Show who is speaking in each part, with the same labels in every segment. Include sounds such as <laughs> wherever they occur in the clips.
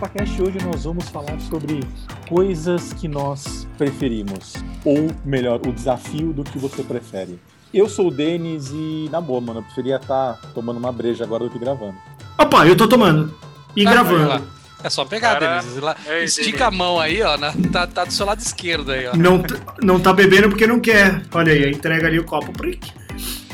Speaker 1: ChupaCast. Hoje nós vamos falar sobre coisas que nós preferimos. Ou melhor, o desafio do que você prefere. Eu sou o Denis e, na boa, mano, eu preferia estar tomando uma breja agora do que gravando.
Speaker 2: Opa, eu tô tomando. E
Speaker 3: Ah,
Speaker 2: gravando.
Speaker 3: É só pegar,
Speaker 4: Cara,
Speaker 3: Denise. Lá-
Speaker 4: ei,
Speaker 3: Estica a mão aí, ó. na- tá, tá do seu lado esquerdo aí, ó.
Speaker 2: Não, não tá bebendo porque não quer. Olha aí, entrega ali o copo pro.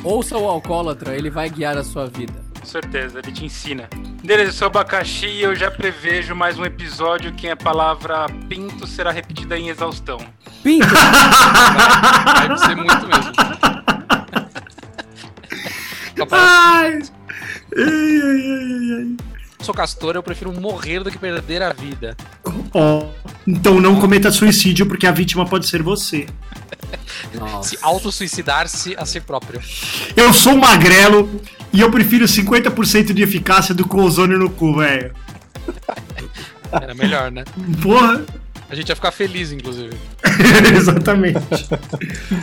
Speaker 5: Ouça o alcoólatra, ele vai guiar a sua vida.
Speaker 4: Com certeza, ele te ensina. Beleza, eu sou abacaxi e eu já prevejo mais um episódio que a palavra pinto será repetida em exaustão.
Speaker 5: Pinto!
Speaker 3: Vai ser muito mesmo. <laughs> Papai,
Speaker 2: Ai! Ai, ai, ai, ai.
Speaker 3: sou castor, eu prefiro morrer do que perder a vida.
Speaker 2: Ó, então não cometa suicídio porque a vítima pode ser você. <laughs>
Speaker 5: Nossa.
Speaker 3: Se auto-suicidar-se a si próprio.
Speaker 2: Eu sou magrelo e eu prefiro 50% de eficácia do que o ozônio no cu, velho. <laughs>
Speaker 3: Era melhor, né?
Speaker 2: Porra!
Speaker 3: A gente ia ficar feliz, inclusive. <laughs>
Speaker 2: Exatamente.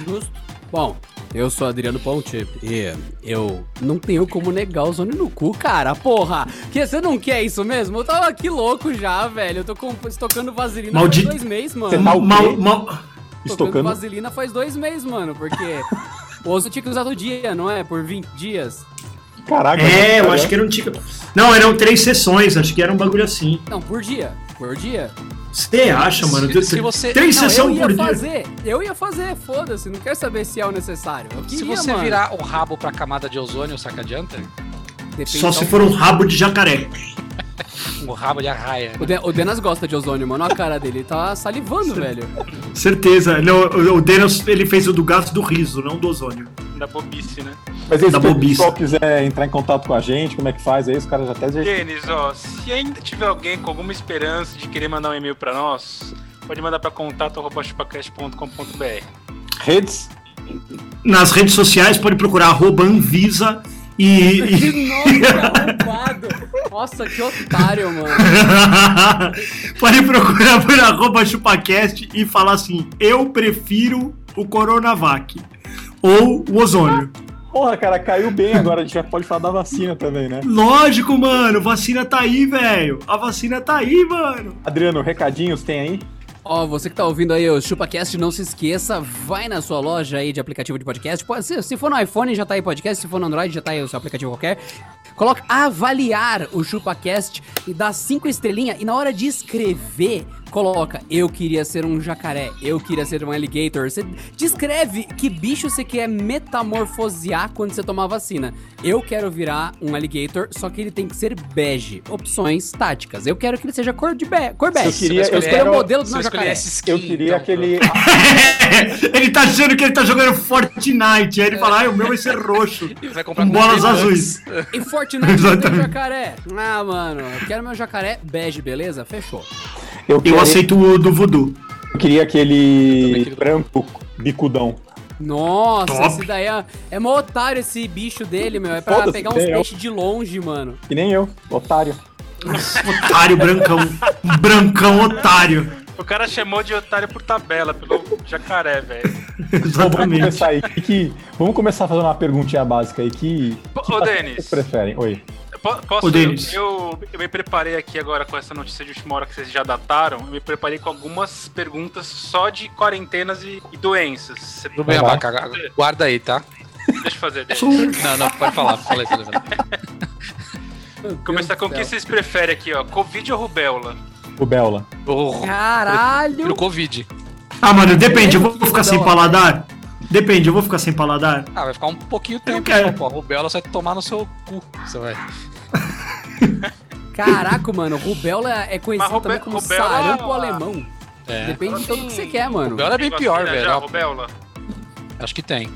Speaker 5: Justo. Bom, eu sou Adriano Ponte e eu não tenho como negar o Zone no cu, cara. Porra! Que você não quer isso mesmo? Eu tava aqui louco já, velho. Eu tô com, estocando vaselina
Speaker 2: Maldito-
Speaker 5: faz dois meses,
Speaker 1: Você
Speaker 5: mano.
Speaker 1: tá o quê?
Speaker 2: Mal, mal...
Speaker 5: Tocando
Speaker 1: Estocando.
Speaker 5: vaselina faz dois meses, mano. Porque <laughs> o osso tinha que usar todo dia, não é? Por 20 dias.
Speaker 1: Caraca.
Speaker 2: É, eu acho que era um tico. Não, eram três sessões, acho que era um bagulho assim.
Speaker 5: Não, por dia. Por dia.
Speaker 2: Você acha, mano?
Speaker 3: Se- se você-
Speaker 2: Três
Speaker 5: Não, eu
Speaker 2: sessões
Speaker 5: ia
Speaker 2: por dia.
Speaker 5: fazer. Eu ia fazer, foda-se. Não quero saber se é o necessário. Eu
Speaker 3: Se
Speaker 5: queria,
Speaker 3: você
Speaker 5: mano.
Speaker 3: virar o rabo pra camada de ozônio, saca adianta?
Speaker 5: Depende
Speaker 2: Só se for um rabo de jacaré. <laughs>
Speaker 3: O rabo de arraia.
Speaker 5: O, De- o Denas gosta de ozônio, mano. Olha a cara dele. Ele tá salivando, velho.
Speaker 2: Certeza. Não, o Denis, ele fez o do gato do riso, não do ozônio.
Speaker 4: Da bobice, né?
Speaker 1: Mas aí, se o pessoal quiser entrar em contato com a gente, como é que faz? Aí os caras já até.
Speaker 4: Denis, ó, se ainda tiver alguém com alguma esperança de querer mandar um e-mail pra nós, pode mandar pra contato.chupacast.com.br.
Speaker 1: Redes?
Speaker 2: Nas redes sociais, pode procurar arroba Anvisa e. <laughs> e-
Speaker 5: Que nome arrombado. Nossa, que otário, mano. <laughs>
Speaker 2: pode procurar por arroba chupacast e falar assim: eu prefiro o Coronavac. Ou o ozônio.
Speaker 1: Porra, cara, caiu bem agora. A gente já pode falar da vacina também, né?
Speaker 2: Lógico, mano. Vacina tá aí, velho. A vacina tá aí, mano.
Speaker 1: Adriano, recadinhos tem aí?
Speaker 5: Ó, você que tá ouvindo aí o ChupaCast, não se esqueça, vai na sua loja aí de aplicativo de podcast. Pode ser, se for no iPhone já tá aí podcast, se for no Android já tá aí o seu aplicativo qualquer. Coloca avaliar o ChupaCast e dá cinco estrelinhas. E na hora de escrever, coloca eu queria ser um jacaré, eu queria ser um alligator. Você descreve que bicho você quer metamorfosear quando você tomar vacina. Eu quero virar um alligator, só que ele tem que ser bege. Opções táticas. Eu quero que ele seja cor de be cor bege.
Speaker 1: Eu queria-
Speaker 5: eu
Speaker 1: quero-
Speaker 5: o modelo do meu
Speaker 3: escolher
Speaker 5: jacaré.
Speaker 3: skin,
Speaker 1: Eu queria
Speaker 3: então,
Speaker 1: aquele. <laughs>
Speaker 2: ele tá achando que ele tá jogando Fortnite. Aí ele fala: ah, o meu vai ser roxo. <laughs>
Speaker 3: Vai comprar
Speaker 2: Com bolas azuis.
Speaker 5: E Fortnite tem <laughs> jacaré. Ah, mano, eu quero meu jacaré bege, beleza? Fechou.
Speaker 1: Eu,
Speaker 2: Eu
Speaker 1: queria-
Speaker 2: aceito o do voodoo.
Speaker 1: eu queria aquele
Speaker 3: queria-
Speaker 1: branco bicudão.
Speaker 5: Nossa,
Speaker 2: Top.
Speaker 5: esse daí é, é mó otário esse bicho dele, meu. É pra
Speaker 1: Foda-se,
Speaker 5: pegar uns
Speaker 1: eu.
Speaker 5: peixes de longe, mano.
Speaker 1: Que nem eu, otário. <laughs>
Speaker 2: Otário, brancão. Brancão, otário.
Speaker 4: O cara chamou de otário por tabela, pelo jacaré, velho.
Speaker 1: Bom, <laughs> vamos
Speaker 2: Exatamente.
Speaker 1: começar aí. Que, que- vamos começar fazendo uma perguntinha básica aí. Que,
Speaker 4: Ô,
Speaker 1: que
Speaker 4: ô, Denis.
Speaker 1: vocês preferem? Oi.
Speaker 4: Po- Posso,
Speaker 2: Ô, Denis.
Speaker 4: eu, eu me preparei aqui agora com essa notícia de última hora que vocês já dataram. Eu me preparei com algumas perguntas só de quarentenas e, e doenças. Você-
Speaker 3: Tudo bem. Abaca. Guarda aí, tá?
Speaker 4: Deixa eu fazer, <laughs> Denis.
Speaker 3: Não, não, pode falar. Falei, falei. <laughs>
Speaker 4: Começar com o que vocês preferem aqui, ó. Covid ou rubéola?
Speaker 1: Rubéola.
Speaker 3: Oh,
Speaker 5: Caralho!
Speaker 3: no Covid.
Speaker 2: Ah, mano, depende. Eu vou ficar sem paladar? Depende, eu vou ficar sem paladar?
Speaker 3: Ah, vai ficar um pouquinho tempo,
Speaker 2: quero.
Speaker 3: só, pô. A rubéola você vai tomar no seu cu. Você vai. <laughs>
Speaker 5: Caraca, mano, rubéola é conhecido
Speaker 4: Mas
Speaker 5: também
Speaker 4: rube-
Speaker 5: como
Speaker 4: rubéola-
Speaker 5: sarampo alemão.
Speaker 6: É.
Speaker 5: Depende de tudo que você quer, mano.
Speaker 6: Rubéola é bem pior, velho.
Speaker 4: Já, rubéola?
Speaker 6: Acho que tem.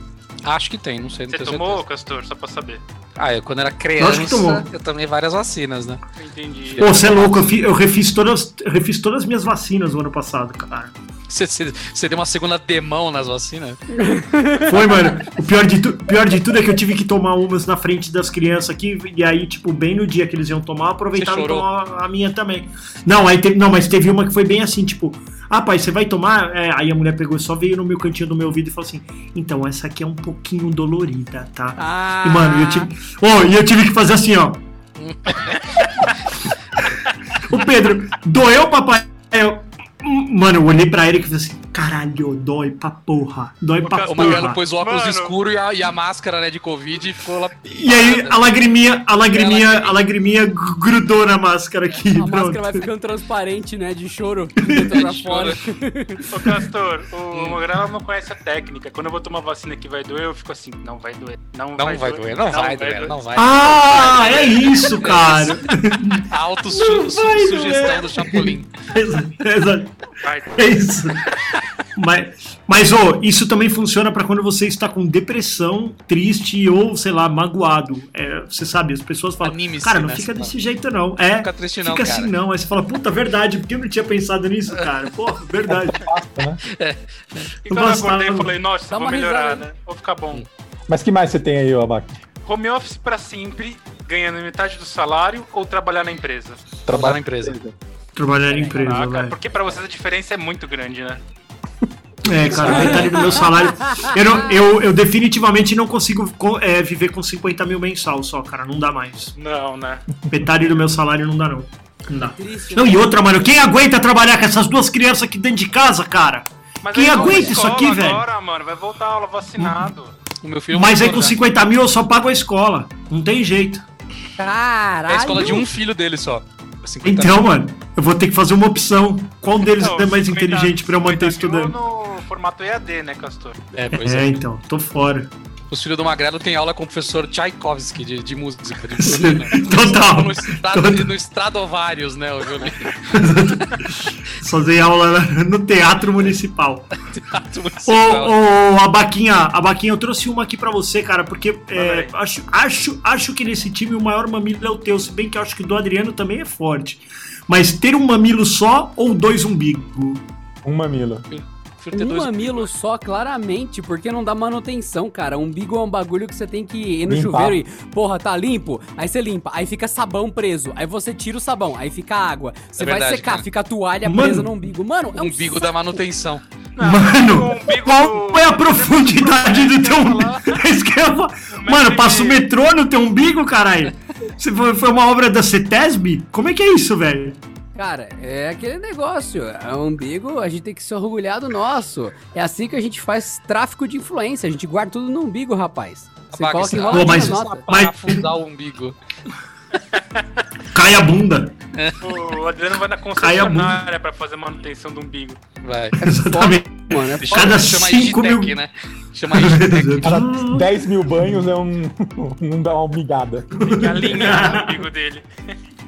Speaker 6: Acho que tem, não sei, não
Speaker 4: Você tomou,
Speaker 6: certeza.
Speaker 4: Castor? Só pra saber.
Speaker 6: Ah, eu quando era criança, eu tomei várias vacinas, né?
Speaker 4: Entendi.
Speaker 2: Pô, você é louco, eu, fi- eu refiz, todas, eu refiz todas as minhas vacinas no ano passado, cara.
Speaker 6: Você, deu uma segunda demão nas vacinas? <laughs>
Speaker 2: Foi, mano. O pior de, tu, pior de tudo é que eu tive que tomar umas na frente das crianças aqui, e aí, tipo, bem no dia que eles iam tomar, aproveitaram e tomar a minha também. Não, aí teve, não, mas teve uma que foi bem assim, tipo, ah, pai, você vai tomar? É, aí a mulher pegou, só veio no meu cantinho do meu ouvido e falou assim: então, essa aqui é um pouquinho dolorida, tá?
Speaker 5: Ah,
Speaker 2: E, mano, eu tive. Oh, e eu tive que fazer assim, ó. <laughs> o Pedro, doeu, papai? Eu. Mano, eu olhei pra ele e falei assim: caralho, dói pra porra. Dói pra
Speaker 6: O Mariano
Speaker 2: porra.
Speaker 6: pôs o óculos
Speaker 4: Mano.
Speaker 6: escuro e a, e a máscara, né, de Covid e ficou lá.
Speaker 2: E aí a lagriminha, a lagriminha, a lagriminha gr- grudou na máscara aqui.
Speaker 5: A
Speaker 2: pronto.
Speaker 5: máscara vai ficando transparente, né? De choro. <laughs> Pra fora.
Speaker 4: Ô, Castor, o Magrela não conhece a técnica. Quando eu vou tomar vacina que vai doer, eu fico assim, não vai doer. Não,
Speaker 6: Não vai doer, não vai doer, não vai.
Speaker 2: Ah, é isso, <laughs> cara.
Speaker 6: Auto
Speaker 2: Não vai
Speaker 6: sugestão
Speaker 2: doer.
Speaker 6: do Chapolin.
Speaker 2: Exato, exato.
Speaker 4: Vai
Speaker 2: É isso. Mas, mas ô, isso também funciona pra quando você está com depressão, triste ou, sei lá, magoado. É, você sabe, as pessoas falam,
Speaker 6: Anime-se,
Speaker 2: cara, não
Speaker 6: né,
Speaker 2: fica desse jeito não. É,
Speaker 6: Fica triste não,
Speaker 2: fica
Speaker 6: cara.
Speaker 2: assim não. Aí você fala, puta, verdade, porque eu não tinha pensado nisso, cara. Porra, <laughs> verdade.
Speaker 4: E quando eu
Speaker 2: Nossa,
Speaker 4: acordei, eu
Speaker 2: mano.
Speaker 4: falei, nossa,
Speaker 5: Dá
Speaker 4: vou melhorar,
Speaker 5: risada.
Speaker 4: né? Vou ficar bom.
Speaker 1: Mas que mais você tem aí, ô Abac?
Speaker 4: Home office pra sempre, ganhando metade do salário ou trabalhar na empresa?
Speaker 6: Trabalhar na empresa.
Speaker 2: Trabalhar em empresa,
Speaker 4: Ah, cara,
Speaker 2: velho.
Speaker 4: porque pra vocês a diferença é muito grande, né?
Speaker 2: É, cara, metade do meu salário. Eu, não- eu, eu definitivamente não consigo co- é, viver com 50 mil mensal só, cara. Não dá mais.
Speaker 4: Não, né?
Speaker 2: Metade do meu salário não dá, não. Não dá.
Speaker 5: Triste,
Speaker 2: Não,
Speaker 5: né?
Speaker 2: e outra, mano, quem aguenta trabalhar com essas duas crianças aqui dentro de casa, cara?
Speaker 4: Mas
Speaker 2: Quem aguenta isso aqui, velho?
Speaker 4: Agora, mano, vai voltar a aula vacinado.
Speaker 6: O meu filho
Speaker 2: Mas aí com
Speaker 6: já.
Speaker 2: 50 mil eu só pago a escola. Não tem jeito.
Speaker 5: Caralho.
Speaker 6: É a escola de um filho dele só. 50
Speaker 2: Então, mano, eu vou ter que fazer uma opção. Qual deles
Speaker 4: Não,
Speaker 2: é mais
Speaker 4: 50
Speaker 2: inteligente pra eu manter
Speaker 4: 50 mil
Speaker 2: estudando?
Speaker 4: no formato EAD, né, Castor?
Speaker 6: É, pois
Speaker 2: É,
Speaker 6: é.
Speaker 2: então, tô fora.
Speaker 6: Os filhos do Magrelo têm aula com o professor Tchaikovsky de, de música, de <laughs> violino.
Speaker 2: Total.
Speaker 6: No, estrado, no Stradovarius, né, o violino. <laughs>
Speaker 2: Só dei aula no teatro municipal. <laughs>
Speaker 6: Teatro
Speaker 2: Ô,
Speaker 6: municipal.
Speaker 2: ô, Abaquinha, Abaquinha, eu trouxe uma aqui pra você, cara, porque é, acho, acho, acho que nesse time o maior mamilo é o teu, se bem que eu acho que o do Adriano também é forte. Mas ter um mamilo só ou dois umbigo?
Speaker 1: Um mamilo.
Speaker 6: Prefiro ter
Speaker 5: Um
Speaker 6: dois-
Speaker 5: mamilo só, claramente, porque não dá manutenção, cara. Umbigo é um bagulho que você tem que ir no
Speaker 1: Limpar.
Speaker 5: chuveiro e, porra, tá limpo? Aí você limpa, aí fica sabão preso. Aí você tira o sabão, aí fica água. Você
Speaker 6: É
Speaker 5: vai
Speaker 6: verdade,
Speaker 5: secar,
Speaker 6: cara.
Speaker 5: fica a toalha
Speaker 2: Mano.
Speaker 5: presa no umbigo. Mano, é um
Speaker 6: umbigo
Speaker 5: saco.
Speaker 6: da manutenção.
Speaker 2: Mano,
Speaker 4: o umbigo
Speaker 2: qual
Speaker 4: do-
Speaker 2: é a profundidade do teu umbigo? <laughs> Mano, passa o metrô no teu umbigo, caralho? Você foi, foi uma obra da CETESB? Como é que é isso, velho?
Speaker 5: Cara, é aquele negócio. É o umbigo, a gente tem que se orgulhar do nosso. É assim que a gente faz tráfico de influência. A gente guarda tudo no umbigo, rapaz. Você
Speaker 6: Abaca,
Speaker 5: coloca em rola
Speaker 2: mas-
Speaker 5: nota.
Speaker 2: mas-
Speaker 6: Parafusar o umbigo. <laughs>
Speaker 2: Cai a bunda.
Speaker 4: O Adriano vai na concessionária pra fazer manutenção do umbigo.
Speaker 6: Vai. <laughs>
Speaker 2: Exatamente.
Speaker 5: Mano, é
Speaker 2: Cada
Speaker 6: Chama
Speaker 2: 5 mil.
Speaker 6: Né? Chama. <laughs>
Speaker 1: Cada 10 mil banhos é um. não dá uma migada.
Speaker 4: Tem que alinhar o umbigo dele.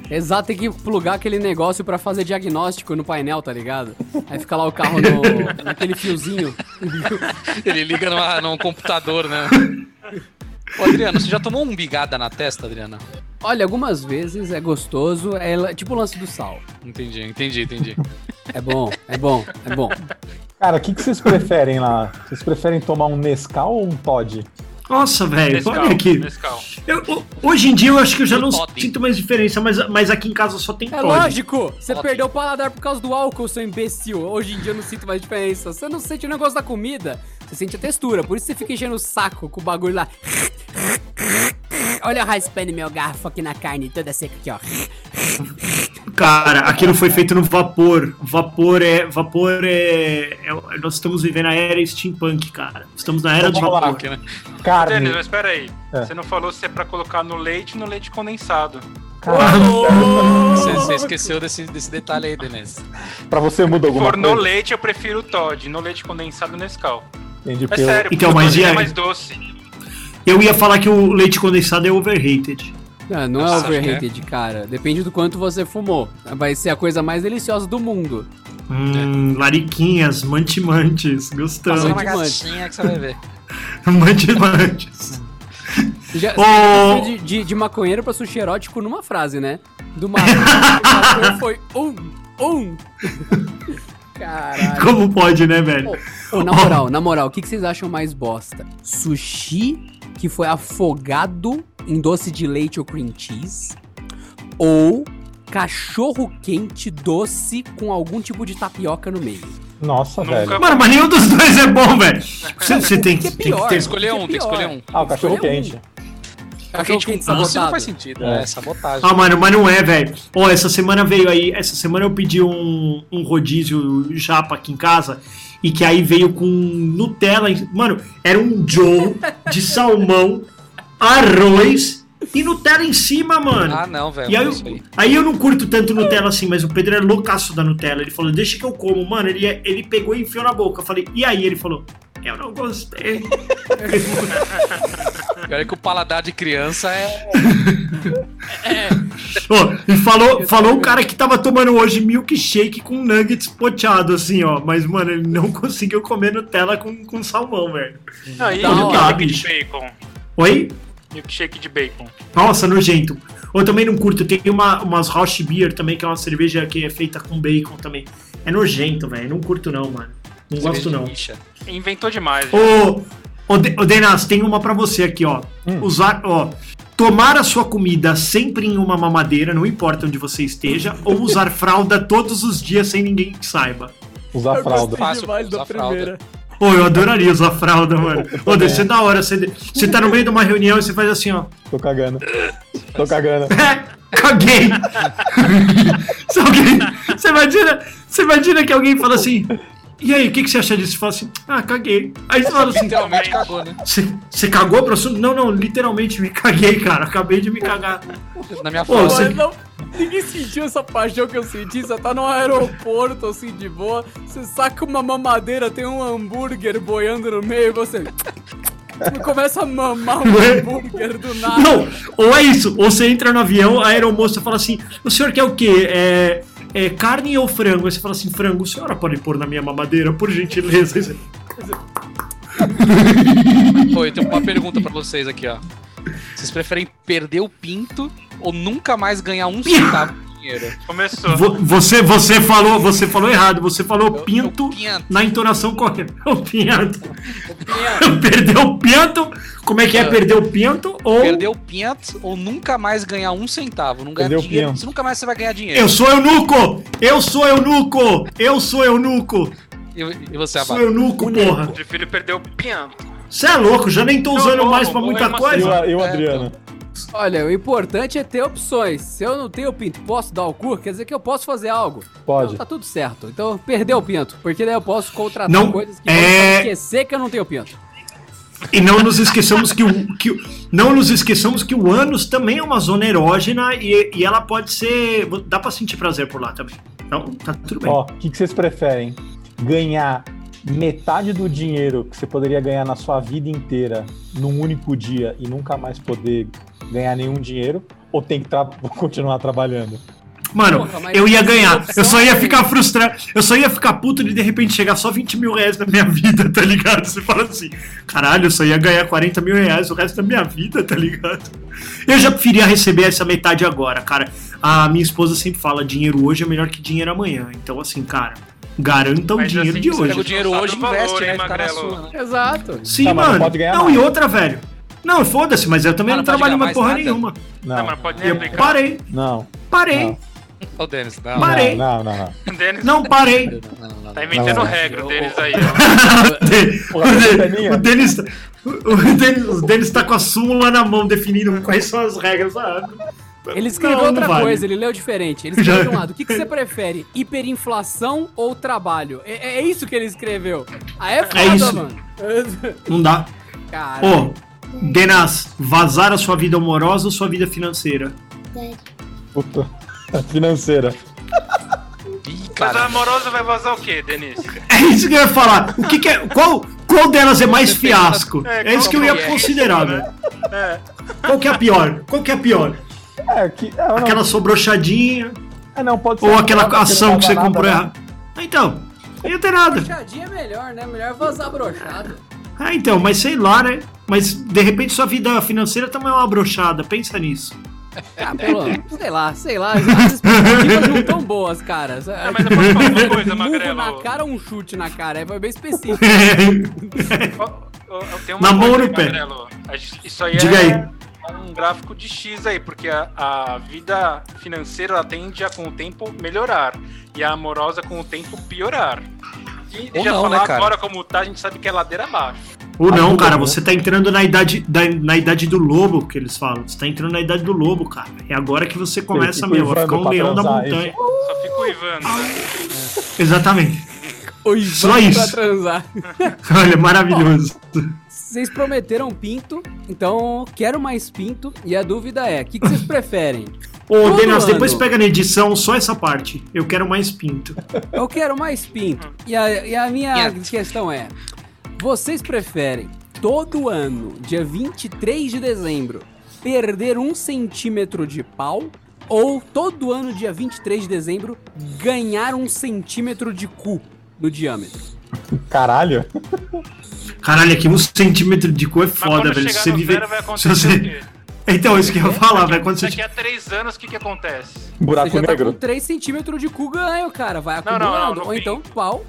Speaker 5: Exato, tem que plugar aquele negócio pra fazer diagnóstico no painel, tá ligado? Aí fica lá o carro no, naquele fiozinho. <laughs>
Speaker 6: Ele liga numa, num computador, né? Ô, Adriano, você já tomou um bigada na testa, Adriana?
Speaker 5: Olha, algumas vezes é gostoso, é tipo o lance do sal.
Speaker 6: Entendi, entendi, entendi.
Speaker 5: É bom, é bom, é bom.
Speaker 1: Cara, o que, que vocês preferem lá? Vocês preferem tomar um Nescau ou um Todd?
Speaker 2: Nossa, velho, olha aqui. Eu- ho- hoje em dia eu acho que eu já não
Speaker 6: Toddy.
Speaker 2: sinto mais diferença, mas, mas aqui em casa só tem
Speaker 5: É lógico! Você
Speaker 6: Ótimo.
Speaker 5: perdeu o paladar por causa do álcool, seu imbecil. Hoje em dia eu não sinto mais diferença. Você não sente o negócio da comida, você sente a textura. Por isso você fica enchendo o saco com o bagulho lá. Olha eu raspando meu garfo aqui na carne toda seca aqui, ó.
Speaker 2: Cara, aquilo foi feito no vapor. Vapor é. Vapor é, é- Nós estamos vivendo a era steampunk, cara. Estamos na era do
Speaker 1: lá.
Speaker 2: vapor.
Speaker 6: Aqui, né?
Speaker 1: Carne.
Speaker 4: Denis, mas espera aí.
Speaker 1: É.
Speaker 4: Você não falou se é pra colocar no leite ou no leite condensado.
Speaker 6: Você, você esqueceu desse, desse detalhe aí, Denise.
Speaker 1: Pra você muda
Speaker 4: Se
Speaker 1: alguma
Speaker 4: for no
Speaker 1: coisa?
Speaker 4: leite, eu prefiro o Todd. No leite condensado, Nescau.
Speaker 1: Entendi,
Speaker 4: É
Speaker 1: eu-
Speaker 4: sério,
Speaker 2: Então, mas e
Speaker 4: é mais doce.
Speaker 2: Eu ia falar que o leite condensado é overrated.
Speaker 5: Não, não é overrated, cara. Depende do quanto você fumou. Vai ser a coisa mais deliciosa do mundo.
Speaker 2: Hum, lariquinhas, mantimantes,
Speaker 6: Passando
Speaker 2: gostamos.
Speaker 6: uma gatinha que você vai ver. <laughs>
Speaker 2: Mantimantes.
Speaker 5: Já,
Speaker 2: Ô.
Speaker 5: de, de, de maconheiro pra sushi erótico numa frase, né? Do maconheiro <laughs> do maconheiro foi um, um. <laughs> Caralho.
Speaker 2: Como pode, né, velho?
Speaker 5: Ô, na moral, na moral, o que, que vocês acham mais bosta? Sushi que foi afogado em doce de leite ou cream cheese? Ou cachorro quente doce com algum tipo de tapioca no meio?
Speaker 1: Nossa,
Speaker 4: Nunca-
Speaker 1: velho.
Speaker 2: Mano, mas nenhum dos dois é bom, velho. Você, você tem que,
Speaker 5: que é
Speaker 2: tem que
Speaker 5: pior?
Speaker 2: ter.
Speaker 6: Escolher um, tem que escolher um.
Speaker 1: Ah, o cachorro
Speaker 5: Escolher um.
Speaker 1: quente.
Speaker 5: Cachorro quente
Speaker 6: com doce não
Speaker 5: sabotado.
Speaker 6: faz sentido.
Speaker 1: É.
Speaker 6: É, sabotagem.
Speaker 2: Ah, mano, mas não é, velho. Ó, essa semana veio aí. Essa semana eu pedi um, um rodízio japa aqui em casa. E que aí veio com Nutella. em- Mano, era um Joe de <laughs> salmão, arroz e Nutella em cima, mano.
Speaker 6: Ah, não, velho.
Speaker 2: E aí,
Speaker 6: é
Speaker 2: eu-
Speaker 6: aí.
Speaker 2: aí eu não curto tanto Nutella assim, mas o Pedro é loucaço da Nutella. Ele falou, deixa que eu como. Mano, ele, ele pegou e enfiou na boca. Eu falei, e aí? Ele falou, eu não gostei. <laughs>
Speaker 6: E olha que o paladar de criança é. <laughs>
Speaker 2: Ó, e falou, falou o cara que tava tomando hoje milkshake com nuggets poteado, assim, ó. Mas, mano, ele não <laughs> conseguiu comer Nutella com, com salmão, velho.
Speaker 4: Ah, e
Speaker 5: Não,
Speaker 4: milkshake
Speaker 2: tá,
Speaker 4: de
Speaker 2: bicho.
Speaker 4: bacon?
Speaker 2: Oi?
Speaker 4: Milkshake de bacon.
Speaker 2: Nossa, nojento. Eu também não curto. Tem uma, umas Roche Beer também, que é uma cerveja que é feita com bacon também. É nojento, velho. Não curto não, mano. Não gosto não.
Speaker 4: Inventou demais.
Speaker 2: Ô, ô, De- ô Denas, tem uma pra você aqui, ó. Usar, ó. Tomar a sua comida sempre em uma mamadeira, não importa onde você esteja, ou usar fralda todos os dias sem ninguém que saiba.
Speaker 1: Usar fralda.
Speaker 6: Fácil,
Speaker 5: demais da
Speaker 6: usar fralda.
Speaker 5: primeira.
Speaker 2: Ô, eu adoraria usar fralda, mano. Ô, deve ser da hora. Você, você tá no meio de uma reunião e você faz assim, ó.
Speaker 1: Tô cagando. Tô cagando. <laughs>
Speaker 2: É, caguei. <laughs> Se alguém, você, imagina, você imagina que alguém fala assim. E aí, o que, que você acha disso? Você fala assim, ah, caguei. Aí você fala assim,
Speaker 6: Literalmente cagou, né?
Speaker 2: você, você cagou pro assunto? Não, não, literalmente me caguei, cara. Acabei de me cagar.
Speaker 6: Na minha
Speaker 2: Pô, você-
Speaker 5: não, ninguém sentiu essa paixão que eu senti. Você tá no aeroporto, assim, de boa. Você saca uma mamadeira, tem um hambúrguer boiando no meio e você. <laughs> Começa a mamar um hambúrguer do nada.
Speaker 2: Não, ou é isso, ou você entra no avião, a aeromoça fala assim: o senhor quer o quê? É, é carne ou frango? Aí você fala assim: frango, a senhora pode pôr na minha mamadeira, por gentileza.
Speaker 6: Pô, eu tenho uma <laughs> pergunta pra vocês aqui, ó. Vocês preferem perder o pinto ou nunca mais ganhar um centavo dinheiro?
Speaker 4: Começou.
Speaker 2: Vo- Você, você, falou, você falou errado, você falou
Speaker 6: Eu-
Speaker 2: pinto
Speaker 6: eu pinto.
Speaker 2: na entonação correta. <laughs> O <laughs> pinto. Perdeu o pinto. Como é que é
Speaker 6: É.
Speaker 2: perder o pinto? Ou
Speaker 6: Perder o pinto ou nunca mais ganhar um centavo? Não ganhar
Speaker 1: o
Speaker 6: dinheiro.
Speaker 1: pinto.
Speaker 6: Você nunca mais você vai ganhar dinheiro.
Speaker 2: eu sou eunuco! Eu sou eunuco! Eu sou eunuco!
Speaker 6: E, e você,
Speaker 2: Sou
Speaker 6: Abaca?
Speaker 2: eunuco, porra!
Speaker 4: Prefiro perder o pianto.
Speaker 2: Você é louco, já nem tô usando
Speaker 4: não,
Speaker 2: mais pra muita coisa.
Speaker 1: o, e o
Speaker 6: É,
Speaker 1: Adriano?
Speaker 5: Olha, o importante é ter opções. Se eu não tenho pinto, posso dar o cu, quer dizer que eu posso fazer algo.
Speaker 1: Pode.
Speaker 5: Então tá tudo certo. Então perdeu o pinto, porque daí eu posso contratar
Speaker 2: Não,
Speaker 5: coisas que
Speaker 2: é-
Speaker 5: esquecer que eu não tenho pinto.
Speaker 2: E não nos esqueçamos que o, que não nos esqueçamos que o ânus também é uma zona erógena e, e ela pode ser. dá pra sentir prazer por lá também. Então, tá tudo bem.
Speaker 1: Ó, o que, que vocês preferem? Ganhar metade do dinheiro que você poderia ganhar na sua vida inteira num único dia e nunca mais poder ganhar nenhum dinheiro? Ou tem que tra- <laughs> continuar trabalhando?
Speaker 2: Mano,
Speaker 5: Porra,
Speaker 2: eu ia
Speaker 5: essa
Speaker 2: ganhar.
Speaker 5: opção
Speaker 2: Eu só ia
Speaker 5: é-
Speaker 2: ficar frustrado. Eu só ia ficar puto de de repente chegar só 20 mil reais na minha <laughs> vida, tá ligado? Você fala assim, caralho, eu só ia ganhar 40 mil reais o resto da minha vida, tá ligado? Eu já preferia receber essa metade agora, cara. A minha esposa sempre fala: dinheiro hoje é melhor que dinheiro amanhã. Então, assim, cara, garanta o
Speaker 4: Mas
Speaker 2: dinheiro
Speaker 4: assim,
Speaker 2: de
Speaker 4: você
Speaker 6: Pega o
Speaker 2: hoje.
Speaker 6: dinheiro hoje e investe,
Speaker 4: valor,
Speaker 6: né?
Speaker 4: Magrelo?
Speaker 6: sua, né?
Speaker 5: Exato.
Speaker 2: Sim,
Speaker 1: Tá, não
Speaker 2: mano. não,
Speaker 1: mais.
Speaker 2: e outra, velho. Não, foda-se, mas eu também
Speaker 6: Ah,
Speaker 2: não
Speaker 6: não
Speaker 2: trabalho mais porra
Speaker 6: nada?
Speaker 2: nenhuma.
Speaker 4: Não,
Speaker 1: Não,
Speaker 4: mas pode
Speaker 2: Eu
Speaker 4: aplicar.
Speaker 2: parei,
Speaker 1: não.
Speaker 2: parei.
Speaker 1: Não.
Speaker 6: Ô, Denis, não.
Speaker 2: Parei.
Speaker 1: Não, não, não. <laughs>
Speaker 4: Denis
Speaker 2: Não, parei.
Speaker 6: Não, não, não.
Speaker 4: tá inventando
Speaker 1: Não,
Speaker 4: regra, o
Speaker 6: não.
Speaker 4: Denis aí. <laughs>
Speaker 1: é.
Speaker 2: O Denis, o o Denis, o Denis tá com a súmula na mão, definindo quais são as regras. Ah,
Speaker 5: Ele escreveu
Speaker 2: Não, não
Speaker 5: outra
Speaker 2: vale.
Speaker 5: coisa, ele leu diferente. Ele <laughs> escreveu
Speaker 2: Já-
Speaker 5: de um lado. O que, que você prefere? Hiperinflação ou trabalho? É, é isso que ele escreveu. Ah, é foda,
Speaker 2: isso.
Speaker 5: mano. <laughs>
Speaker 2: Não dá.
Speaker 5: Cara.
Speaker 2: Ô, Denas, vazar a sua vida amorosa ou sua vida financeira?
Speaker 1: Puta. <laughs> Financeira.
Speaker 6: Ih,
Speaker 4: Mas a amorosa vai vazar o quê, Denis?
Speaker 2: É isso que eu ia falar. O que, que é. Qual, qual delas é mais fiasco?
Speaker 4: É,
Speaker 2: É isso que eu ia
Speaker 4: é?
Speaker 2: considerar,
Speaker 4: Né?
Speaker 2: velho.
Speaker 4: É.
Speaker 2: Qual que é a pior? Qual que é a pior?
Speaker 1: É, que, é, não,
Speaker 2: Aquela sobrochadinha,
Speaker 1: é, não, pode
Speaker 2: ou
Speaker 1: ser
Speaker 2: aquela
Speaker 1: porque não
Speaker 2: ação que você
Speaker 1: nada,
Speaker 2: comprou
Speaker 1: né?
Speaker 2: errado. Ah, Então, não ia ter nada.
Speaker 5: Broxadinha é melhor, né? Melhor vazar brochado.
Speaker 2: Ah, então, mas sei lá, né? Mas de repente sua vida financeira também é uma brochada, pensa nisso.
Speaker 5: Ah, pelo, sei lá, sei lá. As expectativas não tão boas, cara. <laughs>
Speaker 4: Ah, mas eu posso falar uma coisa,
Speaker 5: Um
Speaker 4: Magrelo.
Speaker 5: na cara ou um chute na cara? É foi bem específico. <laughs>
Speaker 4: Ó, ó, eu tenho uma
Speaker 2: Na mão
Speaker 4: coisa,
Speaker 2: ou no pé?
Speaker 4: Isso aí
Speaker 2: Diga
Speaker 4: é
Speaker 2: aí.
Speaker 4: Um gráfico de X aí, porque a, a vida financeira ela tende a, com o tempo, melhorar. E a amorosa, com o tempo, piorar. E
Speaker 6: Ou
Speaker 4: já
Speaker 6: não,
Speaker 4: falar
Speaker 6: né, cara?
Speaker 4: agora como tá, a gente sabe que é ladeira abaixo.
Speaker 2: Ou não, cara,
Speaker 1: né?
Speaker 2: você tá entrando na idade, da, na idade do lobo, que eles falam. Você tá entrando na idade do lobo, cara. É agora que você começa, a
Speaker 1: uivando
Speaker 2: ficar um leão da
Speaker 1: transar,
Speaker 2: montanha.
Speaker 4: Só fico uivando. né?
Speaker 2: Exatamente. Só isso.
Speaker 5: pra transar. <laughs>
Speaker 2: Olha, maravilhoso. <laughs>
Speaker 5: Vocês prometeram pinto, então quero mais pinto. E a dúvida é, o que, que vocês preferem?
Speaker 2: Ô, Denas, depois pega na edição só essa parte. Eu quero mais pinto.
Speaker 5: Eu quero mais pinto. E a, e a minha
Speaker 6: Quieto.
Speaker 5: questão é: vocês preferem todo ano, dia 23 de dezembro, perder um centímetro de pau? Ou todo ano, dia 23 de dezembro, ganhar um centímetro de cu no diâmetro?
Speaker 1: Caralho.
Speaker 2: Caralho, aqui um centímetro de cu é foda, velho. Se você viver.
Speaker 4: vai
Speaker 2: Se
Speaker 4: acontecer
Speaker 2: você... <laughs> Então, isso que eu ia falar, velho. Quando você.
Speaker 4: Daqui a três anos, o que que acontece?
Speaker 1: Buraco
Speaker 5: Você já tá
Speaker 1: negro.
Speaker 5: com 3 centímetros de cu ganho, cara. Vai
Speaker 4: Não, não,
Speaker 5: acumulando.
Speaker 4: não, no
Speaker 5: Ou então, pau.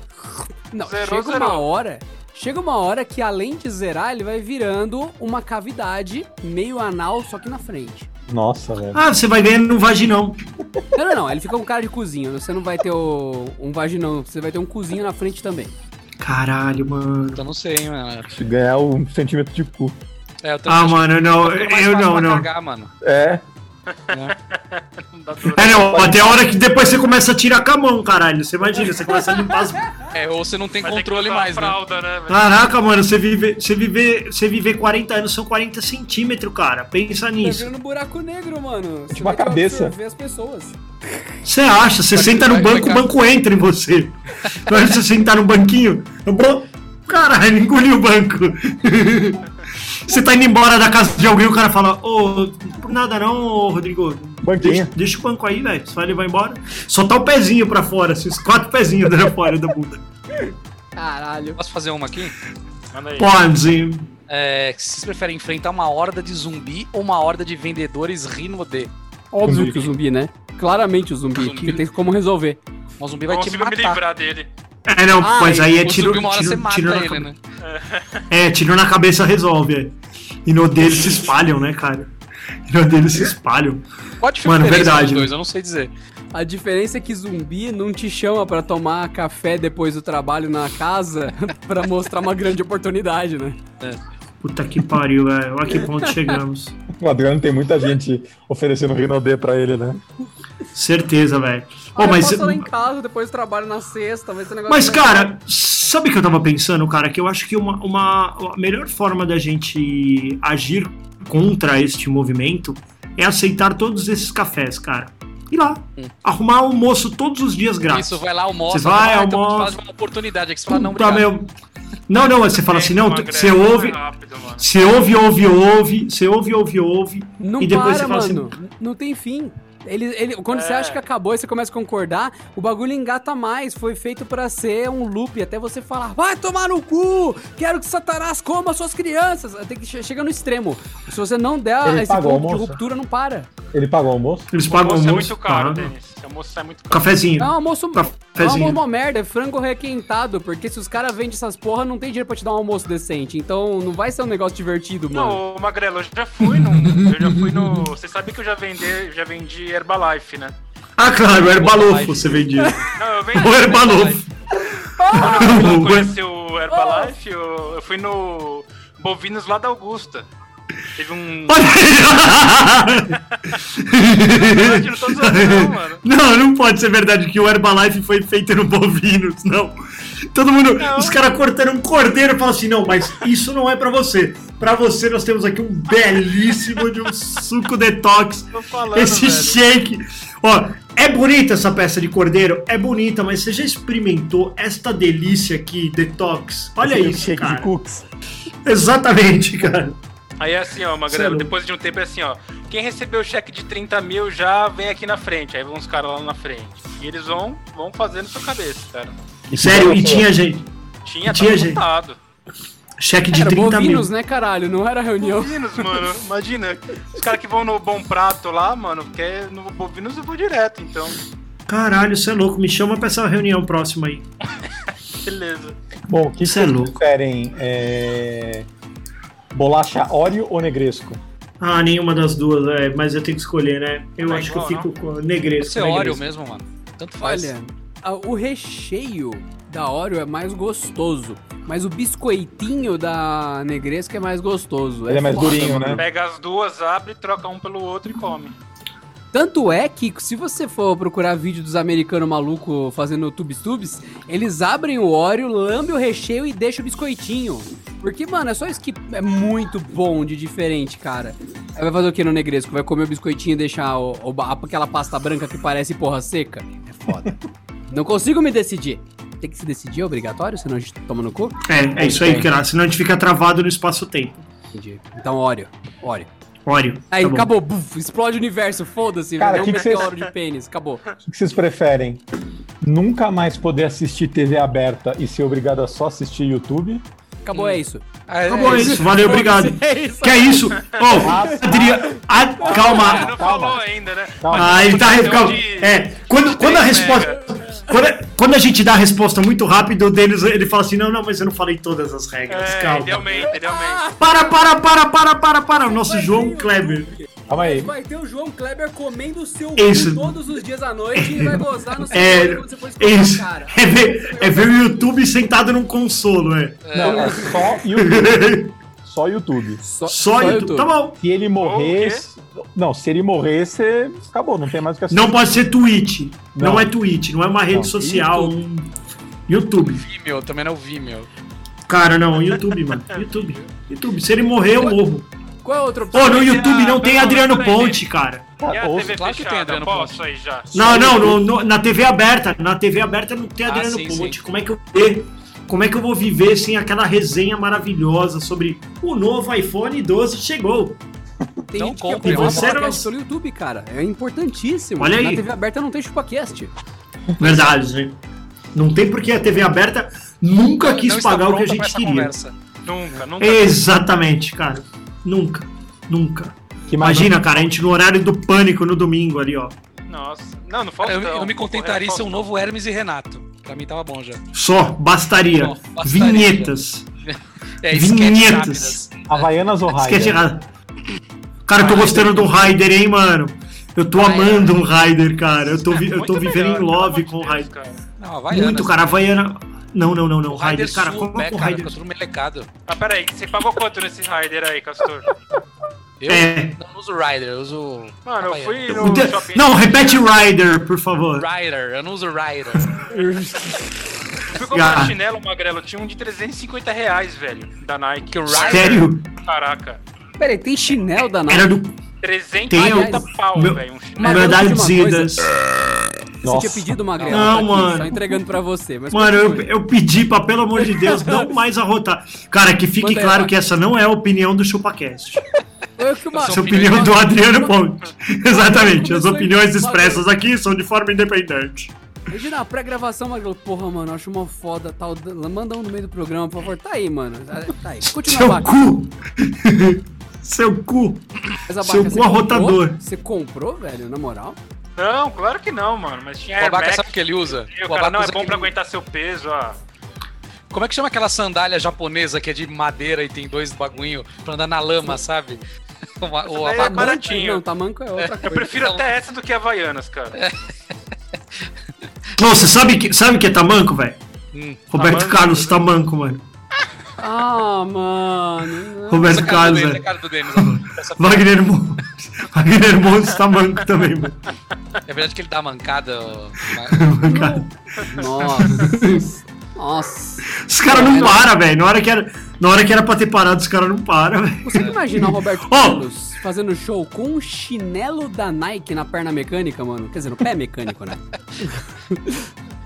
Speaker 5: Não,
Speaker 4: Zerou,
Speaker 5: chega uma hora. Chega uma hora que além de zerar, ele vai virando uma cavidade meio anal, só que na frente.
Speaker 1: Nossa, velho.
Speaker 2: Ah, você vai ganhando no vaginão.
Speaker 5: Não, não, não. Ele fica com cara de cozinho. Você não vai ter o, um vaginão, você vai ter um cozinho na frente também.
Speaker 2: Caralho, mano.
Speaker 6: Eu não sei, hein, mano.
Speaker 1: Se ganhar um centímetro de cu.
Speaker 6: É, eu
Speaker 2: Ah, mano, não. Eu não, não.
Speaker 6: cagar, mano.
Speaker 1: É.
Speaker 4: Não <laughs> dá dor.
Speaker 2: É, não, até a hora que depois você começa a tirar com a mão, caralho. Você imagina, você começa a limpar as.
Speaker 6: É, ou você não tem
Speaker 4: que
Speaker 6: controle
Speaker 4: usar
Speaker 6: mais, né?
Speaker 4: fralda, né? velho?
Speaker 2: Caraca, mano, você viver, você viver, você viver 40 anos são 40 centímetros, cara. Pensa
Speaker 5: Tá
Speaker 2: nisso.
Speaker 5: virando um buraco negro, mano. Você
Speaker 1: Tipo
Speaker 5: vai
Speaker 1: a cabeça.
Speaker 5: as pessoas.
Speaker 2: Você acha? Você senta no
Speaker 6: vai-
Speaker 2: banco,
Speaker 6: vai
Speaker 2: o banco entra em você. Na hora de você sentar no banquinho, caralho, engoliu o banco. <laughs> Você tá indo embora da casa de alguém, o cara fala, ô, por nada não, ô, Rodrigo.
Speaker 1: Banquinho.
Speaker 2: Deixa, deixa o banco aí, velho. Só ele vai embora. Só tá o pezinho pra fora, assim, os quatro pezinhos pra <laughs> fora da bunda.
Speaker 5: Caralho.
Speaker 6: Posso fazer uma aqui?
Speaker 4: Manda aí.
Speaker 2: Pode.
Speaker 6: É, vocês preferem enfrentar uma horda de zumbi ou uma horda de vendedores rino de?
Speaker 5: Óbvio
Speaker 1: Zumbi.
Speaker 5: que o zumbi, né? Claramente o zumbi,
Speaker 6: Zumbi.
Speaker 5: que tem como resolver.
Speaker 6: O zumbi vai
Speaker 4: Não
Speaker 6: te
Speaker 4: consigo me
Speaker 6: matar.
Speaker 4: livrar dele.
Speaker 2: É, não,
Speaker 5: Ah,
Speaker 2: mas aí é tiro,
Speaker 6: uma hora você
Speaker 2: tiro,
Speaker 6: mata
Speaker 2: tiro na
Speaker 6: ele,
Speaker 2: cabeça.
Speaker 6: né?
Speaker 2: É, tiro na cabeça resolve, é. E no dele se espalham, né, cara? E no dele se espalham.
Speaker 6: Qual a diferença
Speaker 2: Mano, verdade,
Speaker 6: dois?
Speaker 2: né?
Speaker 6: Eu não sei dizer.
Speaker 5: A diferença é que zumbi não te chama pra tomar café depois do trabalho na casa <laughs> pra mostrar uma grande oportunidade, né?
Speaker 2: Puta que pariu, velho. Olha que ponto chegamos.
Speaker 1: O Adriano tem muita gente oferecendo Rinodê pra ele, né?
Speaker 2: Certeza, velho.
Speaker 5: Ah, eu
Speaker 2: mas,
Speaker 5: passo lá em casa, depois trabalho na sexta, vai ser um negócio...
Speaker 2: mas,
Speaker 5: legal.
Speaker 2: cara, sabe o que eu tava pensando, cara? Que eu acho que uma, uma a melhor forma da gente agir contra este movimento é aceitar todos esses cafés, cara. Ir lá. Arrumar almoço todos os dias grátis.
Speaker 6: Isso, vai lá, almoça.
Speaker 2: Você vai,
Speaker 6: ah, então
Speaker 2: almoça.
Speaker 6: faz uma oportunidade. Aqui você fala, não, obrigado.
Speaker 2: meu. Não, não, você fala assim, não, você ouve, você ouve, ouve, ouve, você ouve, ouve, ouve,
Speaker 5: Não
Speaker 2: e depois
Speaker 5: para,
Speaker 2: você fala assim,
Speaker 5: mano. Não tem fim. Ele, ele, quando você
Speaker 4: É.
Speaker 5: acha que acabou e você começa a concordar, o bagulho engata mais. Foi feito pra ser um loop até você falar: vai tomar no cu! Quero que Satanás coma suas crianças. Tem que che- chega no extremo. Se você não der
Speaker 1: Ele
Speaker 5: esse
Speaker 1: pagou
Speaker 5: ponto
Speaker 1: o
Speaker 5: de ruptura, não para.
Speaker 1: Ele pagou o almoço?
Speaker 2: eles
Speaker 4: O
Speaker 2: pagam
Speaker 4: almoço é muito caro. Denis. O almoço é muito caro.
Speaker 2: Cafezinho.
Speaker 5: É um almoço, é um
Speaker 2: Cafezinho.
Speaker 5: almoço uma merda, é frango requentado. Porque se os caras vendem essas porra, não tem dinheiro pra te dar um almoço decente. Então não vai ser um negócio divertido, mano.
Speaker 4: Não, Magrelo, eu já fui no. Eu já fui no. Você sabe que eu já vendi, já vendi Herbalife, né?
Speaker 2: Ah, claro, o Herbalofo você vendia.
Speaker 4: Não, eu vendi.
Speaker 2: O Herbalofo.
Speaker 4: Quando eu conheci o Herbalife, eu, eu fui no Bovinos lá da Augusta. Teve um. <laughs>
Speaker 2: Olha aí.
Speaker 4: não não, mano.
Speaker 2: Não, não pode ser verdade que o Herbalife foi feito no bovinos, não. Todo mundo,
Speaker 4: Não.
Speaker 2: os caras cortando um cordeiro e falam assim: não, mas isso não é pra você. Pra você, nós temos aqui um belíssimo de um suco detox.
Speaker 4: Tô falando,
Speaker 2: Esse
Speaker 4: velho.
Speaker 2: shake. Ó, é bonita essa peça de cordeiro? É bonita, mas você já experimentou esta delícia aqui, detox? Olha
Speaker 1: Esse
Speaker 2: isso,
Speaker 1: shake
Speaker 2: cara.
Speaker 1: de cookies.
Speaker 2: Exatamente, cara.
Speaker 4: Aí é assim, ó,
Speaker 2: é
Speaker 4: Magrelo,
Speaker 2: louco.
Speaker 4: depois de um tempo é assim, ó. Quem recebeu o cheque de 30 mil já vem aqui na frente. Aí vão os caras lá na frente. E eles vão, vão fazendo sua cabeça, cara.
Speaker 2: Sério, e tinha gente.
Speaker 4: Tinha,
Speaker 2: Tinha
Speaker 4: tava
Speaker 2: gente.
Speaker 4: lotado.
Speaker 2: Cheque de
Speaker 5: Era
Speaker 2: 30 mil.
Speaker 5: bovinos, né, caralho? Não era reunião.
Speaker 4: Bovinos, mano. Imagina. Os caras que vão no Bom Prato lá, mano, porque no Bovinos eu vou direto, então.
Speaker 2: Caralho, você é louco. Me chama pra essa reunião próxima aí. <laughs>
Speaker 4: Beleza.
Speaker 1: Bom, o que
Speaker 2: é
Speaker 1: vocês
Speaker 2: louco.
Speaker 1: preferem? É... Bolacha Oreo ou Negresco?
Speaker 2: Ah, nenhuma das duas, é, mas eu tenho que escolher, né? Eu
Speaker 4: Tá
Speaker 2: acho
Speaker 4: igual,
Speaker 2: que eu fico com negresco.
Speaker 6: Você é Oreo
Speaker 2: negresco.
Speaker 6: mesmo, mano. Tanto faz.
Speaker 5: Olha, a- o recheio da Oreo é mais gostoso, mas o biscoitinho da Negresca é mais gostoso.
Speaker 1: Ele é mais
Speaker 5: foda,
Speaker 1: durinho,
Speaker 5: mano.
Speaker 1: né?
Speaker 4: Pega as duas, abre, troca um pelo outro e come.
Speaker 5: Tanto é que, se você for procurar vídeo dos americanos malucos fazendo tubes tubes, eles abrem o Oreo, lambem o recheio e deixam o biscoitinho. Porque, mano, é só isso que é muito bom de diferente, cara. Aí vai fazer o que no negresco? Vai comer o biscoitinho e deixar o- o aquela pasta branca que parece porra seca? É foda. <laughs> Não consigo me decidir. Tem que se decidir, é obrigatório, senão a gente toma no cu?
Speaker 2: É, é isso aí, cara. Senão a gente fica travado no espaço-tempo.
Speaker 5: Entendi. Então, Oreo. Oreo.
Speaker 2: Oreo.
Speaker 5: Aí,
Speaker 2: tá
Speaker 5: acabou. Buf, explode o universo, foda-se.
Speaker 1: Cara,
Speaker 5: Cara, um
Speaker 1: que
Speaker 5: meteoro de pênis, acabou. <laughs>
Speaker 1: O que vocês preferem? Nunca mais poder assistir TV aberta e ser obrigado a só assistir YouTube?
Speaker 5: Acabou, é isso.
Speaker 6: Ah, é,
Speaker 2: Acabou
Speaker 6: é
Speaker 2: isso, valeu, obrigado. <laughs>
Speaker 5: É isso.
Speaker 2: Que é isso? Ô, Adriano. Ah,
Speaker 4: Ele
Speaker 2: calma.
Speaker 4: não
Speaker 1: calma.
Speaker 4: falou ainda, né?
Speaker 2: Ah, ele tá.
Speaker 4: Questão
Speaker 2: Calma.
Speaker 4: de-
Speaker 2: É, quando, quando a resposta. Quando, a- quando a gente dá a resposta muito rápido, o deles ele fala assim: não, não, mas eu não falei todas as regras.
Speaker 4: É,
Speaker 2: calma.
Speaker 4: ele aumenta, ele aumenta.
Speaker 2: Para, para, para, para, para, para. O nosso João Kleber.
Speaker 1: Calma aí.
Speaker 5: Vai ter o João Kleber comendo o seu
Speaker 2: Isso.
Speaker 5: todos os dias à noite e vai gozar no seu
Speaker 2: É,
Speaker 5: quando você for
Speaker 2: isso.
Speaker 5: cara.
Speaker 2: É ver, é ver o YouTube sentado num consolo, é.
Speaker 1: Não, é só YouTube. Só YouTube.
Speaker 5: Só,
Speaker 2: Só YouTube. Tá bom.
Speaker 1: Se ele morrer. Não, se ele morrer, você. Acabou, não tem mais o que assistir.
Speaker 2: Não pode ser Twitch. Não,
Speaker 1: Não.
Speaker 2: é Twitch, não é uma rede
Speaker 1: Não.
Speaker 2: social. Um... YouTube.
Speaker 6: Vimeo, também não é o Vimeo.
Speaker 2: Cara, não, YouTube, mano. YouTube. YouTube. Se ele morrer, eu morro.
Speaker 5: Qual é a outra opção?
Speaker 2: Pô, no YouTube não tem
Speaker 4: não,
Speaker 2: Adriano Ponte, cara.
Speaker 4: E a
Speaker 1: ouça.
Speaker 4: TV
Speaker 6: claro que tem? Adriano Ponte.
Speaker 4: aí já?
Speaker 2: Não, não, no- no- na TV aberta. Na TV aberta não tem
Speaker 6: Ah,
Speaker 2: Adriano
Speaker 6: sim,
Speaker 2: Ponte.
Speaker 6: sim.
Speaker 2: Como é que eu vou ver? Como é que eu vou viver sem aquela resenha maravilhosa sobre o novo iPhone 12 chegou?
Speaker 5: Tem
Speaker 6: Não
Speaker 5: gente que
Speaker 6: compre,
Speaker 5: acompanha
Speaker 2: você
Speaker 5: podcast
Speaker 2: não-
Speaker 5: pelo YouTube, cara. É importantíssimo.
Speaker 2: Olha aí.
Speaker 5: Na TV aberta não tem ChupaCast.
Speaker 2: Verdade, né? Não tem porque a TV aberta nunca quis
Speaker 6: não
Speaker 2: pagar o que a gente queria.
Speaker 6: conversa.
Speaker 4: Nunca, nunca.
Speaker 2: Exatamente, cara. Nunca. Nunca. Imagina, cara, a gente no horário do pânico no domingo ali, ó.
Speaker 4: Nossa. Não, não falta.
Speaker 6: eu, eu me contentaria em ser um novo Hermes e Renato. Pra mim tava bom já.
Speaker 2: Só, bastaria.
Speaker 6: Só, bastaria.
Speaker 2: Vinhetas. <laughs>
Speaker 6: É,
Speaker 2: Vinhetas.
Speaker 1: Havaianas ou Raider?
Speaker 2: Cara, eu tô gostando do Raider, hein, mano? Eu tô amando o Raider, cara. Eu tô, vi- eu tô vivendo
Speaker 4: melhor,
Speaker 2: em love com o Raider.
Speaker 4: cara.
Speaker 6: Não, Havaianas.
Speaker 2: Muito, cara. Havaiana. Não, não, não, não.
Speaker 6: O Raider
Speaker 2: Raider, cara, coloca
Speaker 6: pé,
Speaker 2: o
Speaker 6: cara,
Speaker 2: Raider.
Speaker 6: tudo melecado.
Speaker 4: Ah, peraí, você pagou quanto nesse Rider aí, Castor?
Speaker 6: Eu
Speaker 2: É.
Speaker 6: não uso Rider, eu uso.
Speaker 4: Mano, eu fui no
Speaker 2: de-
Speaker 4: shopping.
Speaker 2: Não, repete Rider, por favor.
Speaker 6: Rider, eu não uso Rider.
Speaker 4: Fui comprar
Speaker 2: Ah.
Speaker 4: chinelo, magrelo, tinha um de 350 reais, velho, da Nike.
Speaker 6: O Rider.
Speaker 2: Sério?
Speaker 4: Caraca.
Speaker 5: Peraí, tem chinelo da Nike.
Speaker 2: Era do
Speaker 4: 350
Speaker 5: Tem,
Speaker 4: pau,
Speaker 2: meu-
Speaker 4: velho, um chinelo.
Speaker 5: Eu vou
Speaker 2: Verdades.
Speaker 5: Você
Speaker 1: Nossa.
Speaker 5: tinha pedido uma grana.
Speaker 2: Não,
Speaker 5: tá aqui,
Speaker 2: mano.
Speaker 5: Só entregando pra você. Mas
Speaker 2: Mano, eu, eu pedi pra, pelo amor de Deus, não <laughs> mais arrotar. Cara, que fique
Speaker 5: Manda aí,
Speaker 2: claro
Speaker 5: vai.
Speaker 2: que essa não é a opinião do ChupaCast.
Speaker 5: Eu que uma-
Speaker 2: Essa é a opinião do Adriano Ponte. <laughs> Exatamente. As opiniões expressas aqui são de forma independente.
Speaker 5: Imagina a pré-gravação, Magrelo. Porra, mano, acho uma foda tal. Manda um no meio do programa, por favor. Tá aí, mano. Tá aí. Continua <laughs>
Speaker 2: Seu cu! Seu cu! Seu cu arrotador.
Speaker 5: comprou? Você comprou, velho, na moral?
Speaker 4: Não, claro que não, mano, mas tinha
Speaker 6: O
Speaker 4: Air
Speaker 6: Abaca
Speaker 4: Max.
Speaker 6: sabe o que ele usa?
Speaker 4: O
Speaker 6: O
Speaker 4: cara,
Speaker 6: Abaca
Speaker 4: não, é bom pra
Speaker 6: aquele-
Speaker 4: aguentar seu peso, ó.
Speaker 6: Como é que chama aquela sandália japonesa que é de madeira e tem dois bagulho pra andar na lama, sabe? O,
Speaker 4: é
Speaker 6: Abaca-
Speaker 4: baratinho.
Speaker 5: Não, tamanco é outra coisa. <laughs>
Speaker 4: Eu prefiro
Speaker 6: Então-
Speaker 4: até essa do que Havaianas, cara.
Speaker 2: Nossa, sabe que, sabe que é tamanco, velho?
Speaker 6: Hum.
Speaker 2: Roberto
Speaker 4: Tamanco,
Speaker 2: Carlos,
Speaker 4: né?
Speaker 2: tamanco, mano.
Speaker 5: Ah, mano.
Speaker 2: Roberto Carlos,
Speaker 6: a cara do Denis. Essa-
Speaker 2: Wagner Montes. Wagner Montes tamanco também, mano.
Speaker 6: É verdade que ele dá mancada. <laughs>
Speaker 2: Cara,
Speaker 5: Nossa. Nossa.
Speaker 2: Os caras não param, velho. Na, hora que era- na hora que era pra ter parado, os caras não param, velho.
Speaker 5: Você imagina o Roberto. Carlos fazendo show com um chinelo da Nike na perna mecânica, mano? Quer dizer, no pé mecânico, né?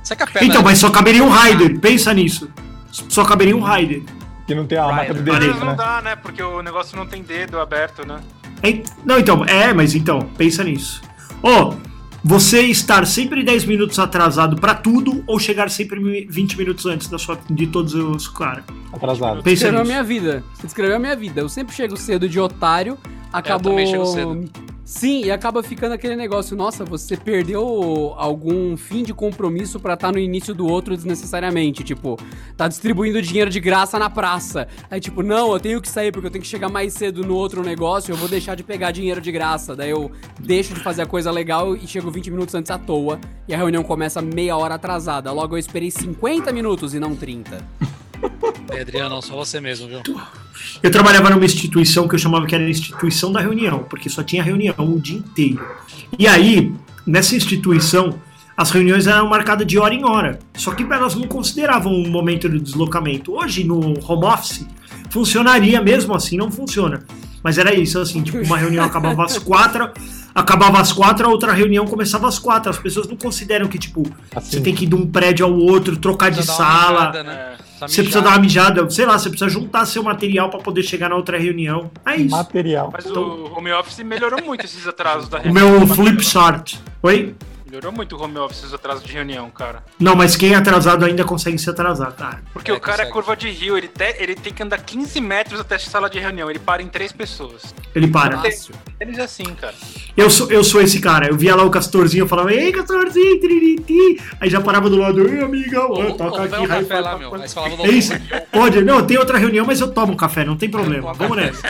Speaker 6: Será que a perna.
Speaker 2: Então, mas só caberia um Raider. Pensa nisso. Só caberia um Raider.
Speaker 1: Que não tem a marca do
Speaker 4: vezes
Speaker 1: dedinho,
Speaker 4: não
Speaker 1: né?
Speaker 4: dá, né? Porque o negócio não tem dedo aberto, né?
Speaker 2: Hein? Não, então, é, mas então, pensa nisso. Ó, você estar sempre 10 minutos atrasado pra tudo ou chegar sempre 20 minutos antes da sua, de todos os caras?
Speaker 1: Atrasado.
Speaker 2: Pensa
Speaker 5: Descreveu a
Speaker 2: nisso.
Speaker 5: minha vida. Você descreveu a minha vida. Eu sempre chego cedo de otário, acabou.
Speaker 6: também chego cedo.
Speaker 5: Sim, e acaba ficando aquele negócio, nossa, você perdeu algum fim de compromisso pra estar no início do outro desnecessariamente, tipo, tá distribuindo dinheiro de graça na praça. Aí tipo, não, eu tenho que sair porque eu tenho que chegar mais cedo no outro negócio, eu vou deixar de pegar dinheiro de graça. Daí eu deixo de fazer a coisa legal e chego 20 minutos antes à toa, e a reunião começa meia hora atrasada. Logo eu esperei 50 minutos e não 30.
Speaker 6: É, Adriano, só você mesmo, viu? <laughs>
Speaker 2: Eu trabalhava numa instituição que eu chamava que era a instituição da reunião, porque só tinha reunião o dia inteiro. E aí, nessa instituição, as reuniões eram marcadas de hora em hora. Só que elas não consideravam um momento de deslocamento. Hoje, no home office, funcionaria mesmo assim, não funciona. Mas era isso, assim, tipo, uma reunião acabava às quatro, acabava às quatro, a outra reunião começava às quatro. As pessoas não consideram que, tipo,
Speaker 1: Assim.
Speaker 2: você tem que ir de um prédio ao outro, trocar de sala.
Speaker 6: mijada, né?
Speaker 2: Você precisa dar uma mijada, sei lá, você precisa juntar seu material pra poder chegar na outra reunião. É isso.
Speaker 1: Material.
Speaker 4: Mas o home office melhorou muito esses atrasos da
Speaker 2: O
Speaker 4: reunião.
Speaker 2: meu flip chart. Oi?
Speaker 4: Melhorou muito o home office os atrasos de reunião, cara.
Speaker 2: Não, mas quem é atrasado ainda consegue se atrasar, cara.
Speaker 4: Porque
Speaker 6: É,
Speaker 4: o cara é
Speaker 6: consegue.
Speaker 4: curva de rio, ele, te- ele tem que andar 15 metros até a sala de reunião, ele para em três pessoas.
Speaker 2: Ele para.
Speaker 4: Eles é assim, cara.
Speaker 2: Eu sou, eu sou esse cara. Eu via lá o Castorzinho, eu falava, ei, Castorzinho, tiririti. Aí já parava do lado, ei, amigão,
Speaker 6: Ô, ô,
Speaker 2: toca
Speaker 6: ô,
Speaker 2: aqui.
Speaker 6: um
Speaker 2: raio,
Speaker 6: café lá, meu. falava
Speaker 2: É isso. Pode, não, tem outra reunião, mas eu tomo café, não tem problema. Vamos nessa.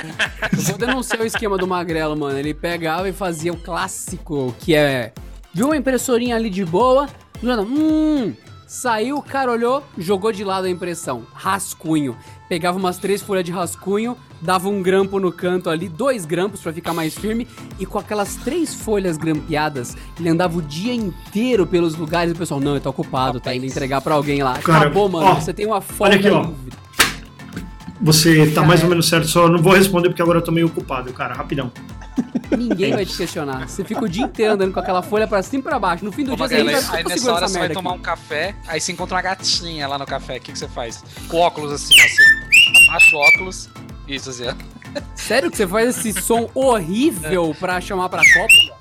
Speaker 5: Eu vou denunciar o esquema do Magrelo, mano. Ele pegava e fazia o clássico, que é. Viu uma impressorinha ali de boa? do nada, Hum. Saiu, o cara olhou, jogou de lado a impressão. Rascunho. Pegava umas três folhas de rascunho, dava um grampo no canto ali, dois grampos pra ficar mais firme, e com aquelas três folhas grampeadas, ele andava o dia inteiro pelos lugares e o pessoal, não, ele tá ocupado, tá indo entregar pra alguém lá.
Speaker 2: Cara,
Speaker 5: Acabou, mano.
Speaker 2: ó,
Speaker 5: você tem uma folha
Speaker 2: aqui, ó. Você tá mais ou menos certo, só não vou responder porque agora eu tô meio ocupado, cara, rapidão.
Speaker 5: Ninguém vai te questionar. Você fica o dia inteiro andando com aquela folha pra cima e pra baixo. No fim do
Speaker 6: Ô,
Speaker 5: dia você ainda
Speaker 6: aí
Speaker 5: "Eu tô
Speaker 6: nessa hora você vai
Speaker 5: merda
Speaker 6: tomar
Speaker 5: aqui."
Speaker 6: um café, aí você encontra uma gatinha lá no café. O que, que você faz? Com óculos assim, ó. Você abaixa o óculos. Isso, assim, ó.
Speaker 5: Sério que você faz esse som horrível pra chamar pra copa?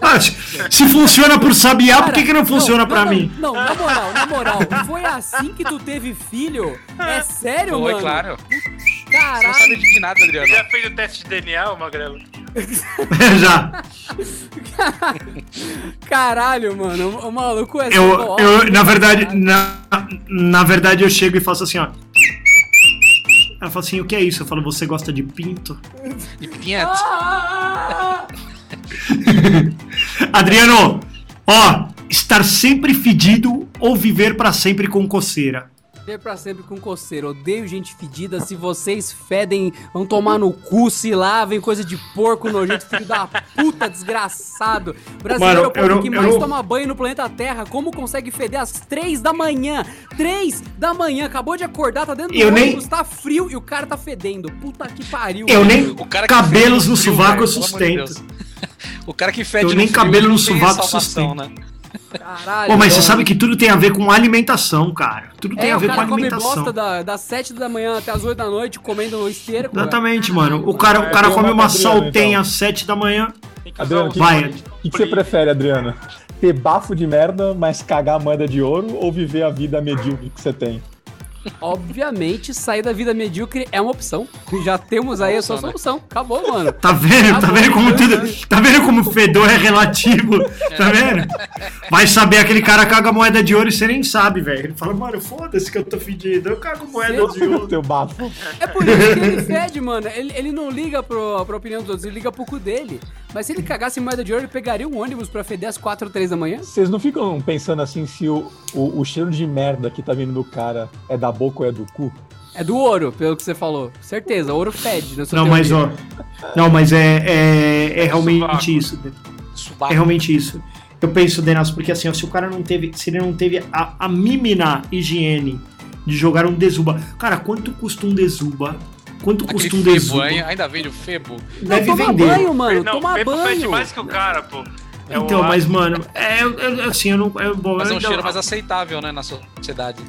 Speaker 2: Ah, se, funciona por sabiá, por que, que não funciona pra
Speaker 5: não,
Speaker 2: mim?
Speaker 5: Não, na moral, na moral. Foi assim que tu teve filho? É <laughs> sério,
Speaker 6: Foi,
Speaker 5: mano?
Speaker 6: claro. Você não
Speaker 5: Caralho.
Speaker 6: sabe de nada, Adriano.
Speaker 4: Já fez o teste de DNA, ô Magrelo? <laughs>
Speaker 2: Já. <laughs>
Speaker 5: Caralho, mano. O maluco é
Speaker 2: Eu,
Speaker 5: só-
Speaker 2: eu, na verdade, na, na verdade, eu chego e faço assim, ó. Ela fala assim, o que é isso? Eu falo, você gosta de pinto?
Speaker 6: E pinhento.
Speaker 5: Ah! <laughs>
Speaker 2: Adriano, ó, estar sempre fedido ou viver pra sempre com coceira?
Speaker 5: Viver pra sempre com coceira. Odeio gente fedida. Se vocês fedem, vão tomar no cu, se lavem, coisa de porco nojento, filho da puta, desgraçado. Brasileiro é o povo
Speaker 2: eu não-
Speaker 5: que
Speaker 2: eu
Speaker 5: mais
Speaker 2: não-
Speaker 5: toma banho no planeta Terra. Como consegue feder às três da manhã? Três da manhã, acabou de acordar, tá dentro do
Speaker 2: Eu nem-
Speaker 5: ônibus, tá frio e o cara tá fedendo. Puta que pariu.
Speaker 2: Eu nem
Speaker 6: O cara
Speaker 2: cabelos no
Speaker 6: frio,
Speaker 2: sovaco eu sustento. <laughs>
Speaker 6: O cara que fede
Speaker 2: Eu
Speaker 6: no
Speaker 2: nem
Speaker 6: frio,
Speaker 2: cabelo no sovaco
Speaker 6: salvação,
Speaker 2: sustento.
Speaker 6: né?
Speaker 5: Caralho.
Speaker 2: Pô, mas você sabe que tudo tem a ver com alimentação, cara. Tudo tem
Speaker 5: É,
Speaker 2: a ver com
Speaker 5: cara come
Speaker 2: alimentação.
Speaker 5: bosta da, das 7 da manhã até as 8 da noite comendo no esterco.
Speaker 2: Exatamente, mano. O cara, o
Speaker 1: É,
Speaker 2: cara come
Speaker 1: uma
Speaker 2: uma
Speaker 1: Adriano,
Speaker 2: saltenha
Speaker 1: então.
Speaker 2: às 7 da manhã.
Speaker 1: Adriano,
Speaker 4: o-
Speaker 1: que,
Speaker 2: Vai.
Speaker 1: o que, que você prefere, Adriano? Ter bafo de merda, mas cagar a moeda de ouro ou viver a vida medíocre que você tem?
Speaker 5: Obviamente, sair da vida medíocre é uma opção. Já temos aí essa
Speaker 6: Opção, né?
Speaker 5: solução. Acabou, mano.
Speaker 2: Tá vendo? Tá
Speaker 5: bom,
Speaker 2: vendo como tudo. Tá vendo como fedor é relativo? Tá vendo? Vai saber aquele cara caga moeda de ouro e você nem sabe, velho. Ele fala, mano, foda-se que eu tô fedido. Eu cago moeda de ouro.
Speaker 1: Teu bafo.
Speaker 5: É por isso que ele <laughs> fede, mano. Ele, ele não liga pro, pra opinião dos outros, ele liga pro cu dele. Mas se ele cagasse em moeda de ouro, ele pegaria um ônibus pra feder às 4 ou 3 da manhã?
Speaker 1: Vocês não ficam pensando assim se o, o, o cheiro de merda que tá vindo do cara é da boca ou é do cu?
Speaker 5: É do ouro, pelo que você falou. Certeza, ouro fede.
Speaker 2: Não, mas
Speaker 5: teoria.
Speaker 2: ó. Não, mas é, é, é realmente
Speaker 4: Sovaco.
Speaker 2: isso.
Speaker 6: Subaco.
Speaker 2: É realmente isso. Eu penso, Denas, porque assim, ó, se o cara não teve. Se ele não teve a, a mínima higiene de jogar um desuba. Cara, quanto custa um desuba? Quanto
Speaker 6: Aquele
Speaker 2: custa um
Speaker 6: febo, hein? ainda vende o febo.
Speaker 5: Não,
Speaker 2: Deve
Speaker 5: toma
Speaker 2: vender.
Speaker 5: banho, mano.
Speaker 4: Não,
Speaker 5: toma
Speaker 4: fede
Speaker 5: banho.
Speaker 4: mais que o cara, pô. É
Speaker 2: Então,
Speaker 4: o
Speaker 2: mas, mano, é, eu- assim, eu não. Eu, bom,
Speaker 6: Mas é um cheiro mais aceitável, né, na sociedade.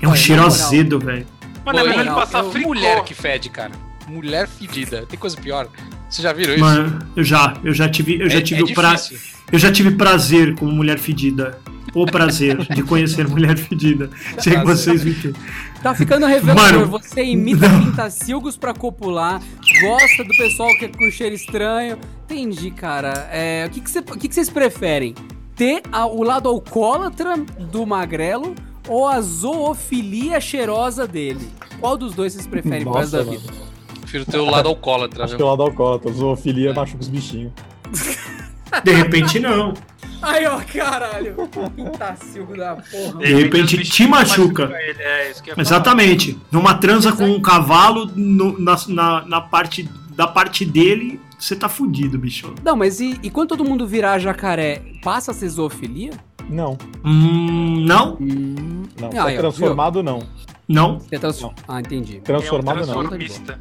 Speaker 2: É um
Speaker 5: Olha,
Speaker 2: cheiro azedo, velho.
Speaker 4: Mano, é melhor ele
Speaker 5: não,
Speaker 4: passar
Speaker 5: eu-
Speaker 4: fricô.
Speaker 6: Mulher que fede, cara. Mulher fedida. Tem coisa pior. Vocês já viram isso?
Speaker 2: Mano, eu já, eu já tive, eu já
Speaker 6: É-
Speaker 2: tive
Speaker 6: é
Speaker 2: o pra,
Speaker 6: difícil.
Speaker 2: eu já tive prazer como mulher fedida. O prazer de conhecer mulher fedida. Sei que vocês me entendem.
Speaker 5: Tá ficando revelador.
Speaker 2: Mano,
Speaker 5: Você imita
Speaker 2: não.
Speaker 5: pintacilgos pra copular, gosta do pessoal que é com cheiro estranho. Entendi, cara. É, o que, que, cê- o que que vocês preferem? Ter a- o lado alcoólatra do magrelo ou a zoofilia cheirosa dele? Qual dos dois vocês preferem pro resto da
Speaker 1: Nossa,
Speaker 5: vida?
Speaker 6: Prefiro ter o lado alcoólatra,
Speaker 1: Acho que
Speaker 6: viu?
Speaker 1: é o lado alcoólatra. Zoofilia machuca os bichinhos.
Speaker 2: De repente não.
Speaker 5: Aí, ó, caralho. Pintacilgo da porra.
Speaker 2: De repente te machuca.
Speaker 4: ele. É, isso que eu ia falar.
Speaker 2: Exatamente. Numa transa com um cavalo no- na, na, na parte da parte dele, você tá fudido, bicho.
Speaker 5: Não, mas e, e quando todo mundo virar jacaré, passa a ser zoofilia?
Speaker 1: Não,
Speaker 2: Hum, não,
Speaker 5: Hum,
Speaker 1: não.
Speaker 5: Ah,
Speaker 1: Só
Speaker 5: eu-
Speaker 1: transformado, não.
Speaker 2: não.
Speaker 5: você trans-
Speaker 1: Não.
Speaker 5: Ah, entendi.
Speaker 4: É um
Speaker 1: Transformado, não.
Speaker 4: transformista.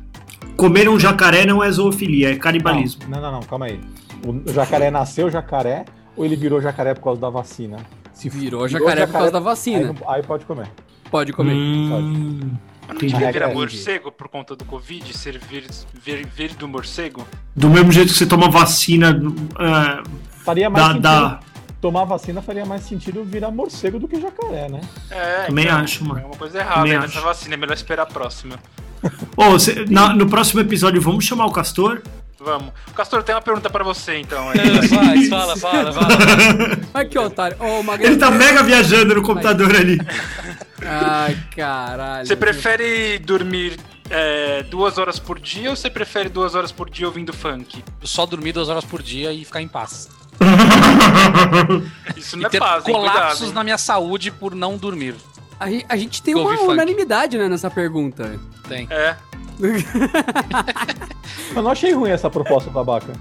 Speaker 2: Comer um jacaré não é zoofilia, é canibalismo.
Speaker 1: Não, não, não, calma aí. O jacaré nasceu jacaré ou ele virou jacaré por causa da vacina? Se
Speaker 5: Virou jacaré por causa da vacina.
Speaker 1: Aí, não- aí pode comer.
Speaker 5: Pode comer.
Speaker 2: Hum,
Speaker 4: Não
Speaker 2: entendi.
Speaker 4: devia
Speaker 1: Ah,
Speaker 4: virar morcego por conta do Covid, ser vir, vir, vir do morcego?
Speaker 2: Do mesmo jeito que você toma vacina ah,
Speaker 1: Faria mais
Speaker 2: da,
Speaker 1: sentido.
Speaker 2: da.
Speaker 1: Tomar vacina faria mais sentido virar morcego do que jacaré, né?
Speaker 4: É,
Speaker 2: Também
Speaker 4: então,
Speaker 2: acho, mano.
Speaker 4: É uma coisa errada
Speaker 2: Também
Speaker 4: nessa
Speaker 2: acho.
Speaker 4: vacina, é melhor esperar a próxima.
Speaker 2: Ô, cê- na- no próximo episódio, vamos chamar o Castor?
Speaker 4: Vamos. Castor, tem uma pergunta pra você, então.
Speaker 6: É, Vai, fala, fala, fala.
Speaker 5: Ai, que otário. Ô,
Speaker 2: Ele tá mega viajando no computador ali.
Speaker 5: Ai, caralho.
Speaker 4: Você prefere dormir é, duas horas por dia ou você prefere duas horas por dia ouvindo funk?
Speaker 6: Só dormir duas horas por dia e ficar em paz.
Speaker 4: Isso não
Speaker 6: E
Speaker 4: é
Speaker 6: ter
Speaker 4: paz, hein?
Speaker 6: colapsos
Speaker 4: Cuidado.
Speaker 6: na minha saúde por não dormir.
Speaker 5: A, a gente tem
Speaker 6: Eu
Speaker 5: uma
Speaker 6: funk.
Speaker 5: unanimidade, né, nessa pergunta.
Speaker 6: Tem.
Speaker 4: É. <laughs>
Speaker 1: Eu não achei ruim essa proposta, babaca.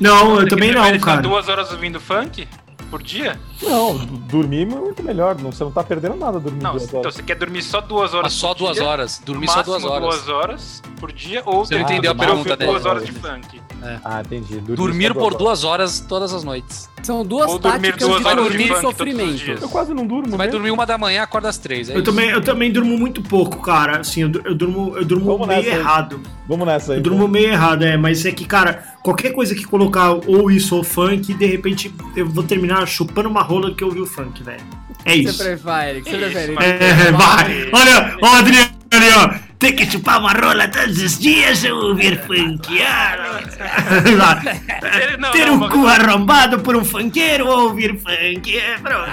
Speaker 2: Não, eu
Speaker 4: Você
Speaker 2: também não, cara.
Speaker 4: duas horas ouvindo funk por dia?
Speaker 1: Não, dormir é muito melhor. Não, você não tá perdendo nada dormindo
Speaker 4: Não,
Speaker 1: duas
Speaker 4: então
Speaker 1: horas.
Speaker 4: você quer dormir só duas horas
Speaker 6: Mas só
Speaker 4: por
Speaker 6: duas
Speaker 4: dia?
Speaker 6: horas. Dormir só duas horas.
Speaker 4: duas horas por dia ou
Speaker 6: Você
Speaker 1: entendeu a
Speaker 4: que
Speaker 6: pergunta dele.
Speaker 4: duas horas de funk.
Speaker 1: Ah, entendi. Dormir,
Speaker 6: Dormir por
Speaker 1: horas.
Speaker 6: duas horas todas as noites.
Speaker 5: São duas
Speaker 4: Ou dormir
Speaker 5: táticas
Speaker 4: duas
Speaker 5: de
Speaker 6: horas de
Speaker 5: dormir
Speaker 4: os
Speaker 5: sofrimento.
Speaker 1: Eu quase não durmo.
Speaker 6: Você vai
Speaker 1: mesmo.
Speaker 6: dormir uma da manhã, acorda às três. É
Speaker 2: Eu
Speaker 6: isso.
Speaker 2: também, eu também durmo muito pouco, cara. Assim, eu, eu durmo, eu durmo
Speaker 1: Vamos
Speaker 2: meio
Speaker 1: nessa aí.
Speaker 2: errado.
Speaker 1: Vamos nessa aí.
Speaker 2: Eu durmo meio errado, é. Mas é que, cara, qualquer coisa que colocar ou isso ou funk, de repente eu vou terminar chupando uma rola que eu ouvi o funk, velho. É
Speaker 5: Você
Speaker 2: isso.
Speaker 5: prefere, o que você prefere?
Speaker 4: mas-
Speaker 2: É, vai. Olha, ó, Adriano ali, ó. Tem que chupar uma rola todos os dias ou ouvir funk. Ah, <laughs>
Speaker 4: não,
Speaker 2: Ter
Speaker 4: não,
Speaker 2: um
Speaker 4: mas-
Speaker 2: cu arrombado por um funkeiro ou ouvir funk. É, pronto.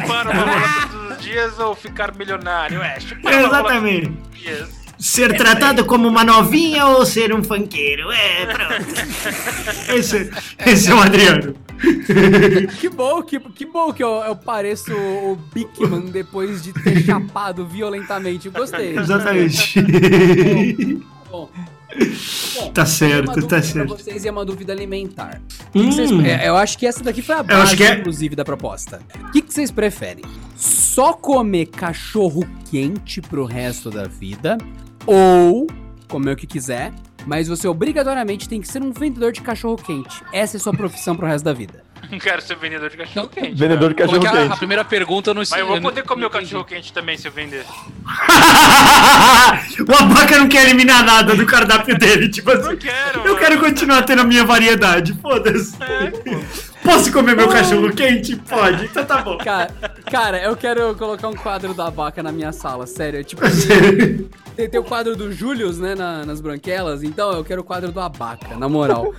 Speaker 4: Chupar uma rola todos os dias ou ficar milionário? É, chupar uma rola
Speaker 2: Exatamente.
Speaker 4: todos os dias.
Speaker 2: Ser tratado como uma novinha ou ser um funkeiro? É, pronto. <laughs> Esse, esse é o Adriano.
Speaker 5: Que bom, que, que bom que eu, eu pareço o Bigman depois de ter chapado violentamente. Gostei.
Speaker 2: Exatamente.
Speaker 5: Bom,
Speaker 2: Tá
Speaker 5: uma
Speaker 2: certo, tá
Speaker 5: pra
Speaker 2: certo.
Speaker 5: vocês e é uma dúvida alimentar.
Speaker 2: Hum,
Speaker 5: Vocês- é, eu acho que essa daqui foi a
Speaker 2: acho
Speaker 5: base,
Speaker 2: que é-
Speaker 5: inclusive, da proposta. O que, que vocês preferem? Só comer cachorro quente pro resto da vida? Ou comer o que quiser, mas você obrigatoriamente tem que ser um vendedor de cachorro quente. Essa é a sua profissão pro resto da vida.
Speaker 4: Não <laughs> quero ser vendedor de cachorro quente.
Speaker 1: Vendedor de
Speaker 6: é
Speaker 1: cachorro
Speaker 6: é a, a
Speaker 1: quente.
Speaker 6: primeira pergunta eu não
Speaker 4: Mas eu vou
Speaker 6: não-
Speaker 4: poder comer
Speaker 6: não
Speaker 4: o cachorro quente também se eu vender. <laughs>
Speaker 2: o Abaca não quer eliminar nada do cardápio dele, tipo
Speaker 4: Não
Speaker 2: assim.
Speaker 4: quero.
Speaker 2: Eu
Speaker 4: mano.
Speaker 2: quero continuar tendo a minha variedade, foda-se. Posso comer meu cachorro quente? Pode, então tá bom.
Speaker 5: Cara, cara, eu quero colocar um quadro da vaca na minha sala, sério. Tipo, <laughs> tem, tem o quadro do Július, né, na- nas branquelas, então eu quero o quadro do Abaca, na moral.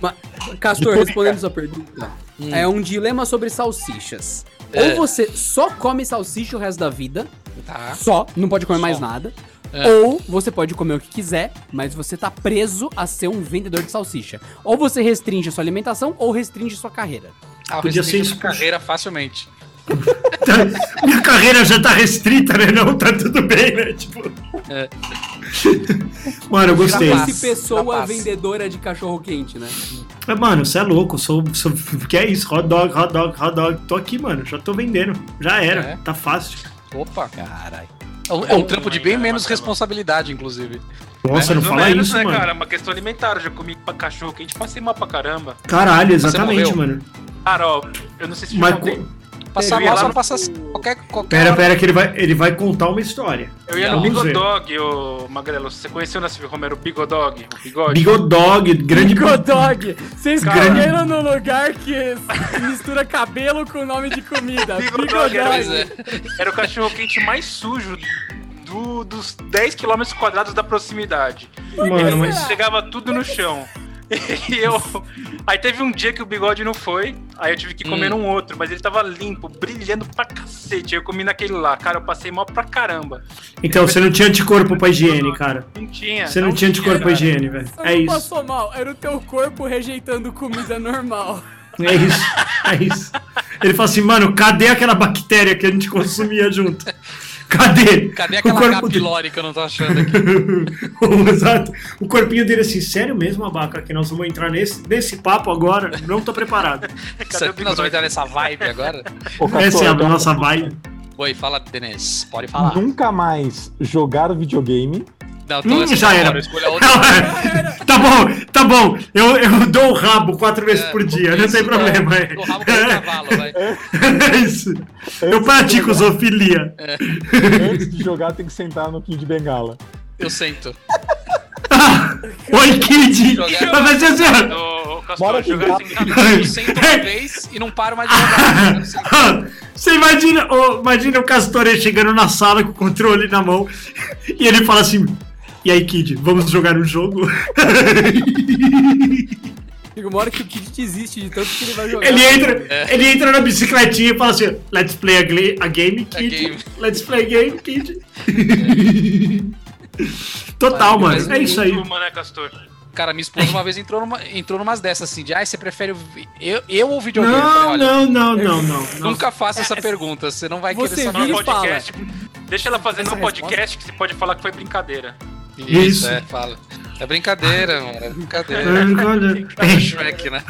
Speaker 5: Ma- Castor, respondendo sua pergunta, é um dilema sobre salsichas.
Speaker 6: É.
Speaker 5: Ou você só come salsicha o resto da vida,
Speaker 6: Tá.
Speaker 5: só, não pode comer mais
Speaker 6: Só.
Speaker 5: nada.
Speaker 6: É.
Speaker 5: Ou você pode comer o que quiser, mas você tá preso a ser um vendedor de salsicha. Ou você restringe a sua alimentação, ou restringe sua carreira.
Speaker 6: Ah,
Speaker 2: Podia ser isso,
Speaker 6: carreira facilmente.
Speaker 2: Minha carreira já tá restrita, né? Não, tá tudo bem, né? Tipo.
Speaker 6: É.
Speaker 2: Mano, eu gostei.
Speaker 5: Esse pessoa vendedora de cachorro quente, né?
Speaker 2: Mas, Mano, você é louco, sou, sou. Que é isso? Hot dog, hot dog, hot dog. Tô aqui, mano. Já tô vendendo. Já era.
Speaker 6: É.
Speaker 2: Tá fácil.
Speaker 6: Opa.
Speaker 5: Caralho.
Speaker 6: É um, é um trampo de bem
Speaker 4: Cara,
Speaker 6: menos
Speaker 4: bacana.
Speaker 6: responsabilidade, inclusive.
Speaker 2: Nossa, não
Speaker 4: Mais ou
Speaker 2: fala
Speaker 4: menos,
Speaker 2: isso,
Speaker 4: né,
Speaker 2: mano.
Speaker 4: cara? É uma questão alimentar. Eu já comi pra cachorro quente, passei mal pra caramba.
Speaker 2: Caralho, exatamente, mano.
Speaker 4: Cara, ó, eu não sei se
Speaker 2: Mas
Speaker 4: já contei.
Speaker 6: Passar mal, só
Speaker 4: no-
Speaker 6: passa qualquer. qualquer
Speaker 2: Pera, pera, que ele vai, ele vai contar uma história.
Speaker 4: Eu ia no. Bigodog, ô Magrelo. Você conheceu na Silvio Romero o Bigodog? O bigode?
Speaker 2: Bigodog, grande.
Speaker 7: Bigodog. Vocês
Speaker 2: Grande-
Speaker 7: correram no lugar que mistura cabelo com nome de comida. <laughs>
Speaker 4: Bigodog era, o cachorro quente mais sujo do- dos 10 km quadrados da proximidade.
Speaker 2: Mano, mas.
Speaker 4: Chegava tudo no chão. <laughs> E eu. Aí teve um dia que o bigode não foi, aí eu tive que comer
Speaker 6: Hum.
Speaker 4: num outro, mas ele tava limpo, brilhando pra cacete. Aí eu comi naquele lá, cara, eu passei mal pra caramba.
Speaker 2: Então, você não tinha anticorpo pra higiene, cara.
Speaker 4: Não tinha.
Speaker 2: Você não tinha anticorpo pra higiene, velho. É
Speaker 7: não
Speaker 2: isso.
Speaker 7: passou mal, era o teu corpo rejeitando comida normal.
Speaker 2: É isso. É isso. Ele fala assim, mano, cadê aquela bactéria que a gente consumia junto? <laughs> Cadê?
Speaker 6: Cadê
Speaker 2: O
Speaker 6: aquela
Speaker 2: corpo dele-
Speaker 6: que eu não tô achando aqui? <laughs>
Speaker 2: Exato. O corpinho dele assim, sério mesmo, abaca, que nós vamos entrar nesse, nesse papo agora? Não tô preparado. <laughs>
Speaker 6: Será que nós vamos entrar nessa vibe agora?
Speaker 1: Ô,
Speaker 2: Essa é a
Speaker 1: Castor,
Speaker 2: nossa vibe.
Speaker 6: Oi, fala, Denis. Pode falar.
Speaker 1: Nunca mais jogar videogame.
Speaker 6: Não,
Speaker 2: Hum, já era.
Speaker 6: Escolha outra. <laughs>
Speaker 2: tá bom, tá bom. Eu, eu dou o rabo quatro vezes
Speaker 6: É,
Speaker 2: por dia, não
Speaker 6: isso,
Speaker 2: tem problema.
Speaker 6: é. O rabo do cavalo, vai.
Speaker 2: É isso. Eu pratico zoofilia.
Speaker 1: Antes de jogar, tem que sentar no Kid Bengala.
Speaker 6: Eu sento. <laughs>
Speaker 2: Oi, Kid! Vai fazer assim, ó.
Speaker 1: Bora
Speaker 4: jogar sem graça.
Speaker 6: Eu sento uma <laughs> vez e não paro mais de jogar.
Speaker 2: Você imagina, ô, imagina o Castor aí chegando na sala com o controle na mão e ele fala assim: E aí, Kid, vamos jogar um jogo? <laughs>
Speaker 7: Chega uma hora que o Kid desiste de tanto que ele vai jogar.
Speaker 2: Ele entra, ele entra na bicicletinha e fala assim: Let's play a, a game, Kid.
Speaker 6: game.
Speaker 2: Let's play a game, Kid. <laughs> Total,
Speaker 6: Mas-
Speaker 2: mano. É isso aí.
Speaker 4: Turma, né, Castor?
Speaker 6: Cara, minha esposa uma vez entrou numa, entrou numas dessas assim, de ai, você prefere eu, eu ou videogame? Eu falei,
Speaker 2: Não,
Speaker 6: olha,
Speaker 2: não, não, não, não. não.
Speaker 6: Nunca faça essa pergunta, você não vai
Speaker 7: Você
Speaker 6: querer saber.
Speaker 7: e fala.
Speaker 4: podcast. Deixa ela fazer
Speaker 7: Essa
Speaker 4: no podcast que você pode falar que foi brincadeira.
Speaker 6: Isso,
Speaker 2: Isso.
Speaker 6: é, fala. É brincadeira, mano, é brincadeira.
Speaker 2: É,
Speaker 6: É o Shrek, né?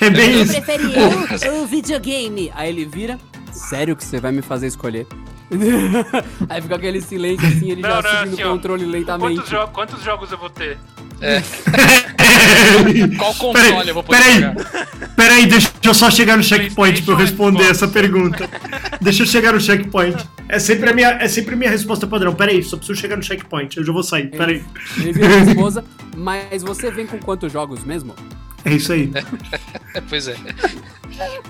Speaker 2: é bem isso.
Speaker 7: prefere eu ou videogame? Aí ele vira. Sério que você vai me fazer escolher? <laughs> Aí fica aquele silêncio assim, ele já subindo
Speaker 4: assim,
Speaker 7: o
Speaker 4: ó,
Speaker 7: controle lentamente.
Speaker 4: Quantos, jo- quantos jogos eu vou ter? <laughs>
Speaker 6: Qual console eu vou poder
Speaker 2: Peraí,
Speaker 6: jogar?
Speaker 2: peraí, deixa eu só chegar no checkpoint pra eu responder essa pergunta. Deixa eu chegar no checkpoint. É sempre a minha, é sempre a minha resposta padrão. Peraí, só preciso chegar no checkpoint. Eu já vou sair. Peraí.
Speaker 7: Ele vira pra esposa, mas você vem com quantos jogos mesmo?
Speaker 2: É isso aí. <laughs>
Speaker 6: Pois é.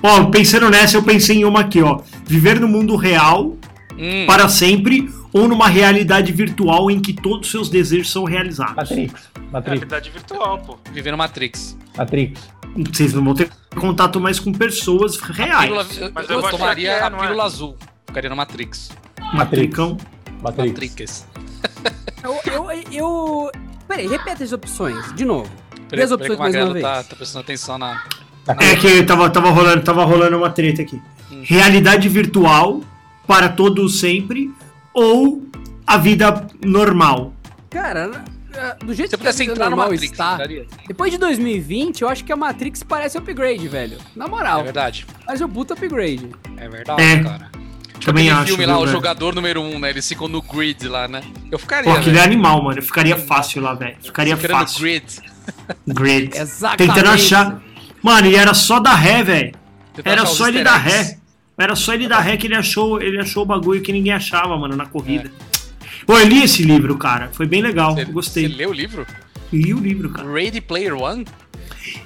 Speaker 2: Ó, pensando nessa, eu pensei em uma aqui, ó. Viver no mundo real
Speaker 6: Hum,
Speaker 2: para sempre ou numa realidade virtual em que todos os seus desejos são realizados.
Speaker 1: Matrix.
Speaker 4: É
Speaker 1: Matrix.
Speaker 4: realidade virtual, pô.
Speaker 6: viver no Matrix.
Speaker 1: Matrix.
Speaker 2: Vocês não vão ter contato mais com pessoas reais.
Speaker 6: Pílula, eu,
Speaker 4: Mas
Speaker 6: eu
Speaker 4: eu
Speaker 6: tomaria
Speaker 4: é,
Speaker 6: a
Speaker 4: é?
Speaker 6: pílula azul. Ficaria no Matrix.
Speaker 2: Matricão.
Speaker 1: Matrix.
Speaker 6: Matrix.
Speaker 7: Eu. eu, eu... Peraí, repete as opções, de novo.
Speaker 6: Peraí,
Speaker 7: as
Speaker 6: peraí
Speaker 7: opções
Speaker 6: que o
Speaker 7: mais uma
Speaker 6: Magrelo
Speaker 7: vez.
Speaker 6: tá, tá prestando atenção na.
Speaker 2: É que tava, tava, rolando, tava rolando uma treta aqui. Realidade virtual para todo sempre ou a vida normal?
Speaker 7: Cara, do jeito
Speaker 6: Se
Speaker 7: que
Speaker 6: pudesse
Speaker 7: a vida
Speaker 6: entrar no
Speaker 7: normal
Speaker 6: Matrix,
Speaker 7: está,
Speaker 6: entraria?
Speaker 7: depois de 2020, eu acho que a Matrix parece upgrade, velho. Na moral,
Speaker 6: É verdade.
Speaker 7: mas eu puto upgrade.
Speaker 6: É verdade,
Speaker 2: É.
Speaker 6: cara.
Speaker 2: Também
Speaker 6: aquele
Speaker 2: acho.
Speaker 6: filme
Speaker 2: viu,
Speaker 6: lá, o
Speaker 2: velho?
Speaker 6: jogador número 1, um, né? Eles ficam no grid lá, né? Eu ficaria.
Speaker 2: Pô, aquele é animal, mano. Eu ficaria fácil lá, velho. Ficaria fácil.
Speaker 6: grid.
Speaker 2: Grid. <laughs>
Speaker 7: Exatamente.
Speaker 2: Tentando achar. Mano, e era só dar ré, velho. Era só ele dar
Speaker 6: eggs.
Speaker 2: ré. Era só ele dar ré que ele achou, ele achou o bagulho que ninguém achava, mano, na corrida.
Speaker 6: É.
Speaker 2: Pô, eu li esse livro, cara. Foi bem legal. Eu gostei.
Speaker 6: Você leu o livro?
Speaker 2: Li o livro, cara.
Speaker 6: Ready Player One?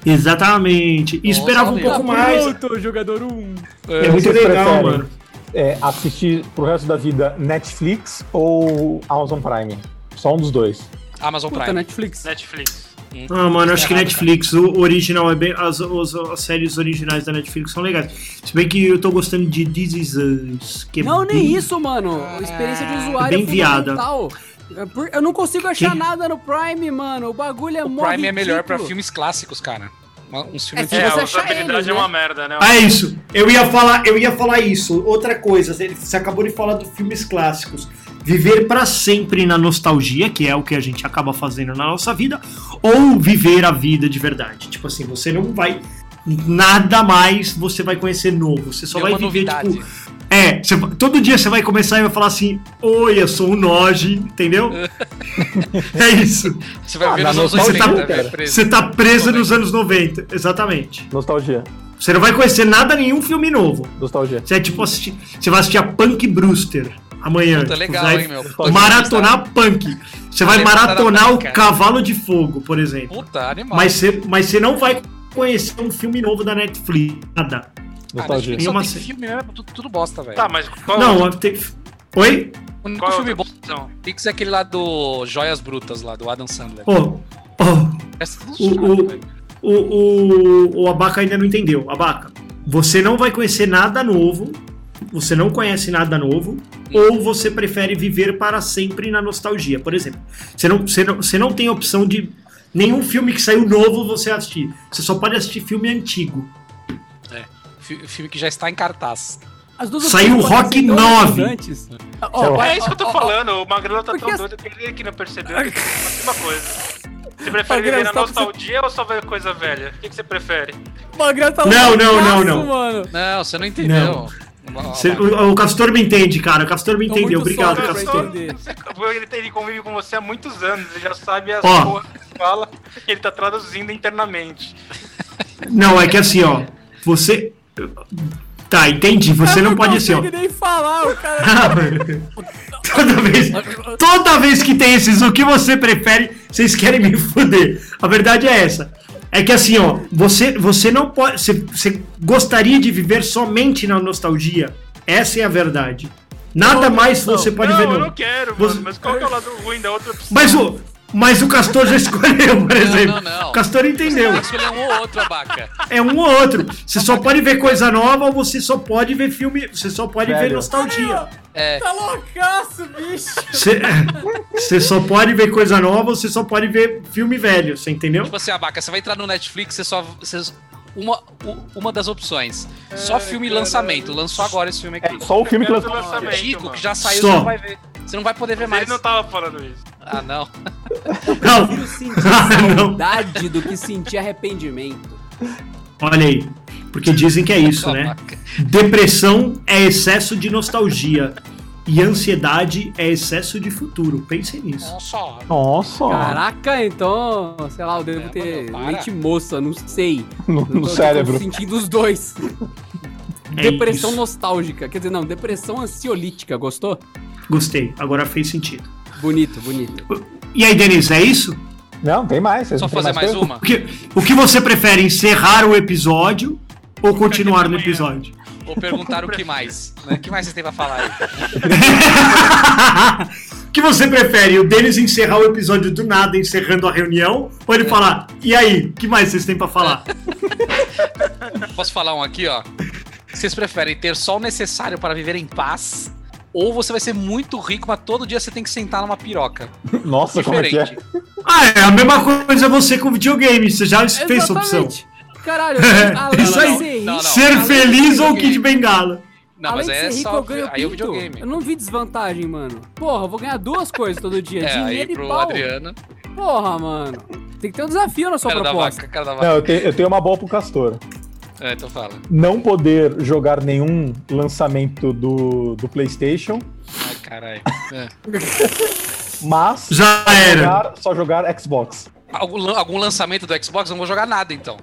Speaker 2: Exatamente. E esperava um
Speaker 6: Nossa,
Speaker 2: pouco mais.
Speaker 7: pronto, jogador 1.
Speaker 2: É muito
Speaker 1: Vocês
Speaker 2: legal, mano.
Speaker 1: É, assistir pro resto da vida Netflix ou Amazon Prime? Só um dos dois.
Speaker 6: Amazon
Speaker 7: Puta,
Speaker 6: Prime.
Speaker 7: Netflix.
Speaker 4: Netflix.
Speaker 2: Ah, mano, acho que Netflix, o original é bem. As, os- as séries originais da Netflix são legais. Se bem que eu tô gostando de This Is Us. Que é
Speaker 7: Não, nem
Speaker 2: bem-
Speaker 7: isso, mano. Experiência de usuário
Speaker 2: Bem
Speaker 7: é
Speaker 2: viada.
Speaker 7: fundamental. É Eu não consigo achar
Speaker 2: Que?
Speaker 7: nada no Prime, mano. O bagulho é
Speaker 6: O Prime é melhor pra
Speaker 7: ridículo.
Speaker 6: filmes clássicos, cara. Uma- Uns filmes
Speaker 4: É,
Speaker 7: você
Speaker 4: a
Speaker 7: achar
Speaker 4: usabilidade
Speaker 7: eles,
Speaker 4: é uma
Speaker 7: né?
Speaker 4: merda, né?
Speaker 2: Ah, é isso. Eu ia falar, eu ia falar isso. Outra coisa, você acabou de falar dos filmes clássicos. Viver pra sempre na nostalgia, que é o que a gente acaba fazendo na nossa vida, ou viver a vida de verdade. Tipo assim, você não vai nada mais você vai conhecer novo. Você só
Speaker 6: É
Speaker 2: vai
Speaker 6: uma
Speaker 2: viver
Speaker 6: novidade.
Speaker 2: tipo é, você- todo dia você vai começar e vai falar assim: "Oi, eu sou o Noji", entendeu? <laughs> é isso.
Speaker 6: Você vai
Speaker 1: Ah,
Speaker 6: ver nos anos
Speaker 1: nostalgia,
Speaker 6: 80,
Speaker 1: cara.
Speaker 6: velho, preso.
Speaker 2: Você tá preso nos anos 90, exatamente.
Speaker 1: Nostalgia.
Speaker 2: Você não vai conhecer nada, nenhum filme novo.
Speaker 1: Nostalgia.
Speaker 2: Você é tipo assistir. Você vai assistir a Punk Brewster amanhã.
Speaker 6: Puta,
Speaker 2: Tipo,
Speaker 6: legal,
Speaker 2: vai
Speaker 6: hein, meu?
Speaker 2: Maratonar Punk. Você vai maratonar o. Cavalo de Fogo, por exemplo.
Speaker 6: Puta, animal.
Speaker 2: Mas você, mas você não vai conhecer um filme novo da Netflix. Nada.
Speaker 6: Ah,
Speaker 1: Nostalgia.
Speaker 6: Netflix só
Speaker 2: Uma
Speaker 6: filme mesmo, tudo, tudo bosta, velho.
Speaker 4: Tá, mas qual,
Speaker 2: Não, tem. Oi?
Speaker 6: o único
Speaker 4: qual é
Speaker 6: filme bom
Speaker 4: opção?
Speaker 6: Netflix é aquele lá do Joias Brutas, lá, do Adam Sandler.
Speaker 2: Ô, ô,
Speaker 6: Essa é
Speaker 2: o- o- o, o, o Abaca ainda não entendeu. Abaca, você não vai conhecer nada novo. Você não conhece nada novo. Ou você prefere viver para sempre na nostalgia. Por exemplo, você não, você não, você não tem opção de nenhum filme que saiu novo você assistir. Você só pode assistir filme antigo.
Speaker 6: Fi- Filme que já está em cartaz.
Speaker 5: As duas
Speaker 2: Saiu Rock
Speaker 5: parecem tão
Speaker 2: 9.
Speaker 5: redundantes.
Speaker 1: Ó,
Speaker 5: Ó,
Speaker 4: É isso que eu tô falando, o Magrelo tá
Speaker 5: Porque
Speaker 4: tão
Speaker 5: as-
Speaker 4: doido que ele que não percebeu. É a mesma coisa. Você prefere viver na
Speaker 5: só
Speaker 4: nostalgia ou só ver coisa velha? O que, que você prefere?
Speaker 5: O Magrelo tá
Speaker 2: Não, não, não, não.
Speaker 5: Mano.
Speaker 6: Não, você não entendeu. Ó,
Speaker 2: Você- o, o Castor me entende, cara. O Castor me entendeu. Obrigado,
Speaker 5: pra
Speaker 2: Castor.
Speaker 4: Ele, ele convive com você há muitos anos, ele já sabe as porra que fala ele tá traduzindo internamente.
Speaker 2: Não, é que assim, ó. Você. Tá, entendi. Você não pode assim, ó.
Speaker 5: consegue nem falar, o cara... <laughs>
Speaker 2: toda vez, toda vez que tem esses o que você prefere, vocês querem me fuder. A verdade é essa. É que assim, ó, você, você não pode. Você, você gostaria de viver somente na nostalgia. Essa é a verdade. Nada mais você pode
Speaker 4: não,
Speaker 2: ver.
Speaker 4: eu
Speaker 2: Não.
Speaker 4: não quero,
Speaker 2: Você-
Speaker 4: mano, mas qual que é o lado ruim da outra opção?
Speaker 2: Mas o. Mas o Castor já escolheu, por exemplo.
Speaker 6: não, não.
Speaker 2: O Castor entendeu.
Speaker 6: Que escolher um ou outro, abaca.
Speaker 2: É um ou outro. Você só pode ver coisa nova ou você só pode ver filme. Você só pode ver
Speaker 1: Velho.
Speaker 2: nostalgia.
Speaker 6: É.
Speaker 5: Tá loucaço, bicho.
Speaker 2: Você, <laughs> você só pode ver coisa nova ou você só pode ver filme velho, você entendeu?
Speaker 6: Tipo assim, abaca, você vai entrar no Netflix, você só. Você, uma, uma das opções. Só filme lançamento. Lançou agora esse filme aqui.
Speaker 1: É só o filme que
Speaker 4: Eu
Speaker 1: lançou.
Speaker 4: mano.
Speaker 6: que já saiu,
Speaker 2: Só.
Speaker 6: você não vai ver. Você não vai poder ver
Speaker 4: Ele
Speaker 6: mais.
Speaker 4: não tava falando isso.
Speaker 6: Ah, não. <laughs>
Speaker 2: Não.
Speaker 5: Prefiro sentir <laughs>
Speaker 2: Ah,
Speaker 5: saudade do que sentir arrependimento.
Speaker 2: Olha aí. Porque dizem que é isso, né? Depressão é excesso de nostalgia. E ansiedade é excesso de futuro. Pensem nisso.
Speaker 6: Nossa.
Speaker 1: Nossa,
Speaker 5: Caraca, então, sei lá, eu devo
Speaker 6: É,
Speaker 5: ter
Speaker 6: mano,
Speaker 5: mente moça, não sei.
Speaker 1: no,
Speaker 5: Eu
Speaker 1: no
Speaker 5: tô
Speaker 1: cérebro.
Speaker 5: sentindo os dois. <laughs>
Speaker 2: É
Speaker 5: depressão
Speaker 2: isso.
Speaker 5: nostálgica. Quer dizer, não, depressão ansiolítica. Gostou?
Speaker 2: Gostei. Agora fez sentido.
Speaker 5: Bonito, bonito.
Speaker 2: E aí, Denise, é isso?
Speaker 1: Não, tem mais. vocês
Speaker 6: Só fazer mais
Speaker 1: coisa?
Speaker 6: uma?
Speaker 2: O que, o que você prefere? Encerrar o episódio ou continuar no episódio?
Speaker 6: Vou perguntar o que mais. Né? O que mais você tem pra falar aí?
Speaker 2: O <laughs> que você prefere? O Denis encerrar o episódio do nada, encerrando a reunião? Ou ele falar, e aí, o que mais vocês têm pra falar? <laughs>
Speaker 6: Posso falar um aqui, ó? Vocês preferem ter só o necessário para viver em paz? Ou você vai ser muito rico, mas todo dia você tem que sentar numa piroca?
Speaker 1: Nossa, como é que é?
Speaker 6: Diferente.
Speaker 2: Ah, é a mesma coisa você com videogame. Você já fez essa opção.
Speaker 5: Caralho, <laughs>
Speaker 2: É,
Speaker 5: além
Speaker 2: isso aí.
Speaker 5: ser
Speaker 6: Não, não.
Speaker 2: Feliz ou Kid Bengala?
Speaker 6: Não,
Speaker 5: além
Speaker 6: mas
Speaker 5: de
Speaker 6: é
Speaker 5: ser rico,
Speaker 6: só.
Speaker 5: eu ganho
Speaker 6: Aí é o
Speaker 5: pinto.
Speaker 6: videogame.
Speaker 5: Eu não vi desvantagem, mano. Porra, eu vou ganhar duas coisas todo dia.
Speaker 6: É, aí
Speaker 5: dinheiro e
Speaker 6: pro
Speaker 5: pau.
Speaker 6: Adriano.
Speaker 5: Porra, mano. Tem que ter um desafio na sua
Speaker 6: Cara da
Speaker 5: proposta.
Speaker 6: vaca, cara da vaca.
Speaker 1: Não, eu tenho, eu tenho uma boa pro Castor.
Speaker 6: É, então fala.
Speaker 1: Não poder jogar nenhum lançamento do, do PlayStation,
Speaker 6: Ai, caralho. <laughs> É.
Speaker 1: mas
Speaker 2: Já era.
Speaker 1: jogar- só jogar Xbox.
Speaker 6: Algum, algum lançamento do Xbox, eu não vou jogar nada então.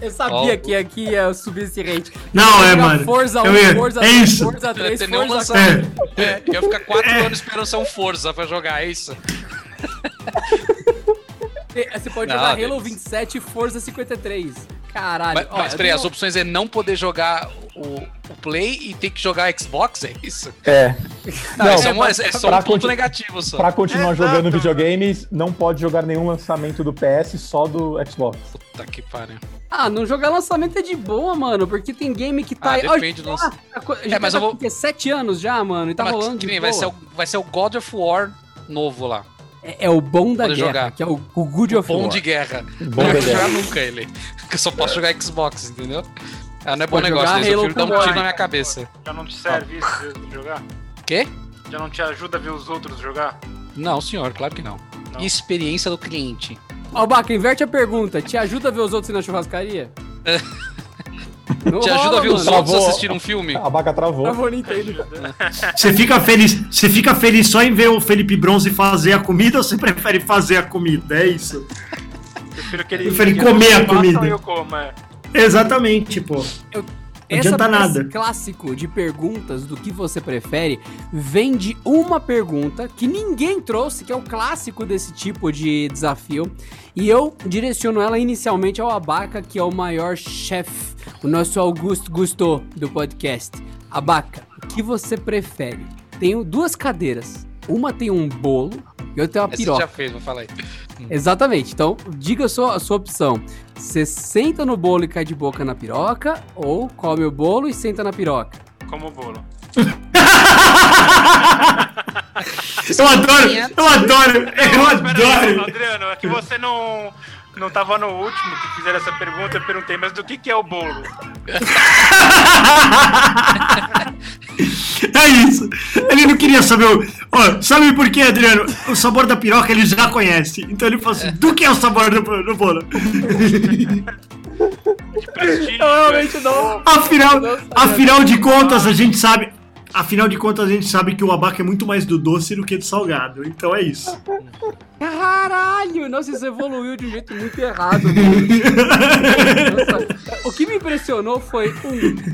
Speaker 5: Eu sabia
Speaker 6: Ó.
Speaker 5: que aqui ia subir esse rate.
Speaker 2: Não, é, mano.
Speaker 5: Forza 1,
Speaker 2: Eu ia-
Speaker 5: Forza
Speaker 2: é
Speaker 5: 2,
Speaker 2: isso.
Speaker 5: Forza
Speaker 6: Não
Speaker 5: 3,
Speaker 6: tem nenhum
Speaker 5: Forza
Speaker 6: lançamento.
Speaker 5: 4.
Speaker 6: É, eu ia ficar quatro
Speaker 2: É.
Speaker 6: anos esperando ser um Forza pra jogar, é isso?
Speaker 5: Você pode
Speaker 6: Não,
Speaker 5: jogar Halo
Speaker 6: Denis.
Speaker 5: 27 e Forza 53. Caralho.
Speaker 6: Mas, mas peraí,
Speaker 5: tenho-
Speaker 6: as opções é não poder jogar o, o Play e ter que jogar Xbox, é isso?
Speaker 1: É.
Speaker 6: Não, isso é, um, é,
Speaker 1: mas
Speaker 6: é só um ponto
Speaker 1: conti-
Speaker 6: negativo só.
Speaker 1: Pra continuar
Speaker 4: Exato.
Speaker 1: jogando videogames, não pode jogar nenhum lançamento do PS, só do Xbox.
Speaker 6: Puta que pariu.
Speaker 5: Ah, não jogar lançamento é de boa, mano, porque tem game que tá
Speaker 6: Ah,
Speaker 5: aí.
Speaker 6: depende do
Speaker 5: Ó,
Speaker 6: lança-
Speaker 5: a co-
Speaker 6: É,
Speaker 5: já
Speaker 6: mas
Speaker 5: tá
Speaker 6: eu vou-
Speaker 5: sete anos já, mano, e tá
Speaker 6: Mas
Speaker 5: rolando
Speaker 6: que
Speaker 5: de
Speaker 6: nem
Speaker 5: boa.
Speaker 6: vai, ser o, vai ser o God of War novo lá.
Speaker 5: É, é o bom da
Speaker 6: Pode
Speaker 5: guerra,
Speaker 6: jogar.
Speaker 5: que é o, o Good of
Speaker 6: Bom
Speaker 5: War.
Speaker 6: de guerra.
Speaker 1: Bom
Speaker 6: não jogar nunca ele. Porque eu só posso jogar Xbox, entendeu? Ah, não é bom
Speaker 5: Pode
Speaker 6: negócio,
Speaker 5: jogar
Speaker 6: Deus. Eu prefiro dar um tiro na minha cabeça.
Speaker 4: Já não te serve isso de jogar?
Speaker 6: Quê?
Speaker 4: Já não te ajuda a ver os outros jogar?
Speaker 6: Não, senhor, claro que não.
Speaker 4: Não.
Speaker 6: E experiência do cliente.
Speaker 5: Ó, Baca, inverte a pergunta. Te ajuda a ver os outros ir na churrascaria? <laughs> Não
Speaker 6: Te ajuda a ver os outros
Speaker 1: Travou.
Speaker 6: assistir um filme?
Speaker 1: A vaca travou.
Speaker 5: Travou Nintendo.
Speaker 2: Você fica feliz, você fica feliz só em ver o Felipe Bronze fazer a comida ou você prefere fazer a comida? É isso.
Speaker 4: prefiro que ele.
Speaker 2: Prefere
Speaker 4: que
Speaker 2: comer a comida.
Speaker 4: eu como, é.
Speaker 2: Exatamente, pô. Não adianta nada.
Speaker 5: Esse clássico de perguntas do que você prefere vem de uma pergunta que ninguém trouxe, que é o clássico desse tipo de desafio. E eu direciono ela inicialmente ao Abaca, que é o maior chefe, o nosso Augusto Gusto do podcast. Abaca, o que você prefere? Tenho duas cadeiras. Uma tem um bolo e outra tem uma
Speaker 6: Essa você
Speaker 5: piroca.
Speaker 6: já fez, vou falar aí.
Speaker 5: Exatamente. Então, diga a sua, a sua opção. Você senta no bolo e cai de boca na piroca, ou come o bolo e senta na piroca?
Speaker 4: Como o bolo. <laughs>
Speaker 2: Eu adoro, eu adoro, eu adoro.
Speaker 4: Adriano, é que você não. Não tava no último que fizeram essa pergunta, eu perguntei, mas do que, que é o bolo? <laughs>
Speaker 2: É isso. Ele não queria saber o. Ó, sabe por quê, Adriano? O sabor da piroca ele já conhece. Então ele falou assim: do que é o sabor do, do bolo? <laughs>
Speaker 4: Prestígio.
Speaker 5: realmente não.
Speaker 2: Afinal, afinal de contas, a gente sabe. Afinal de contas, a gente sabe que o abaca é muito mais do doce do que do salgado. Então é isso.
Speaker 5: Caralho! Nossa, isso evoluiu de um jeito muito errado. <laughs> Nossa, o que me impressionou foi, um,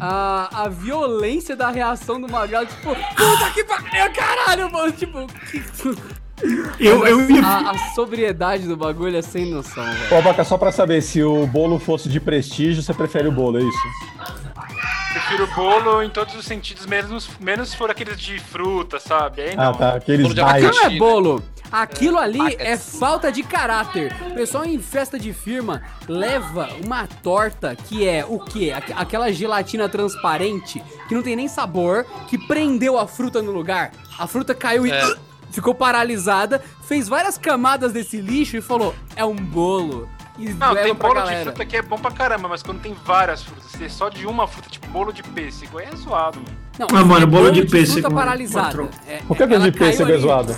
Speaker 5: a, a violência da reação do Magal. Tipo, puta que pariu, caralho, mano. Tipo, que-
Speaker 2: Eu, eu ia.
Speaker 5: a, a sobriedade do bagulho é sem noção, velho.
Speaker 1: Ô, Abaca, só pra saber, se o bolo fosse de prestígio, você prefere o bolo, é isso?
Speaker 4: Prefiro bolo em todos os sentidos, menos, menos se for aqueles de fruta, sabe? Aí
Speaker 1: Ah,
Speaker 4: não.
Speaker 1: tá. Aqueles
Speaker 6: Bolo.
Speaker 5: Aquilo não é bolo. Aquilo ali
Speaker 6: Packets.
Speaker 5: é falta de caráter. O pessoal em festa de firma leva uma torta que é o quê? Aqu- Aquela gelatina transparente que não tem nem sabor, que prendeu a fruta no lugar. A fruta caiu e
Speaker 6: É.
Speaker 5: ficou paralisada, fez várias camadas desse lixo e falou: é um bolo. E
Speaker 4: Não, tem bolo de
Speaker 5: galera.
Speaker 4: fruta que é bom pra caramba, mas quando tem várias frutas, se é só de uma fruta, tipo bolo de pêssego, aí é zoado, mano.
Speaker 5: Não,
Speaker 2: Ah, mano,
Speaker 5: é
Speaker 2: bolo de pêssego,
Speaker 5: Fruta
Speaker 2: mano.
Speaker 5: paralisada. É,
Speaker 1: Por que
Speaker 5: ela
Speaker 1: de
Speaker 5: caiu
Speaker 1: pêssego é zoado?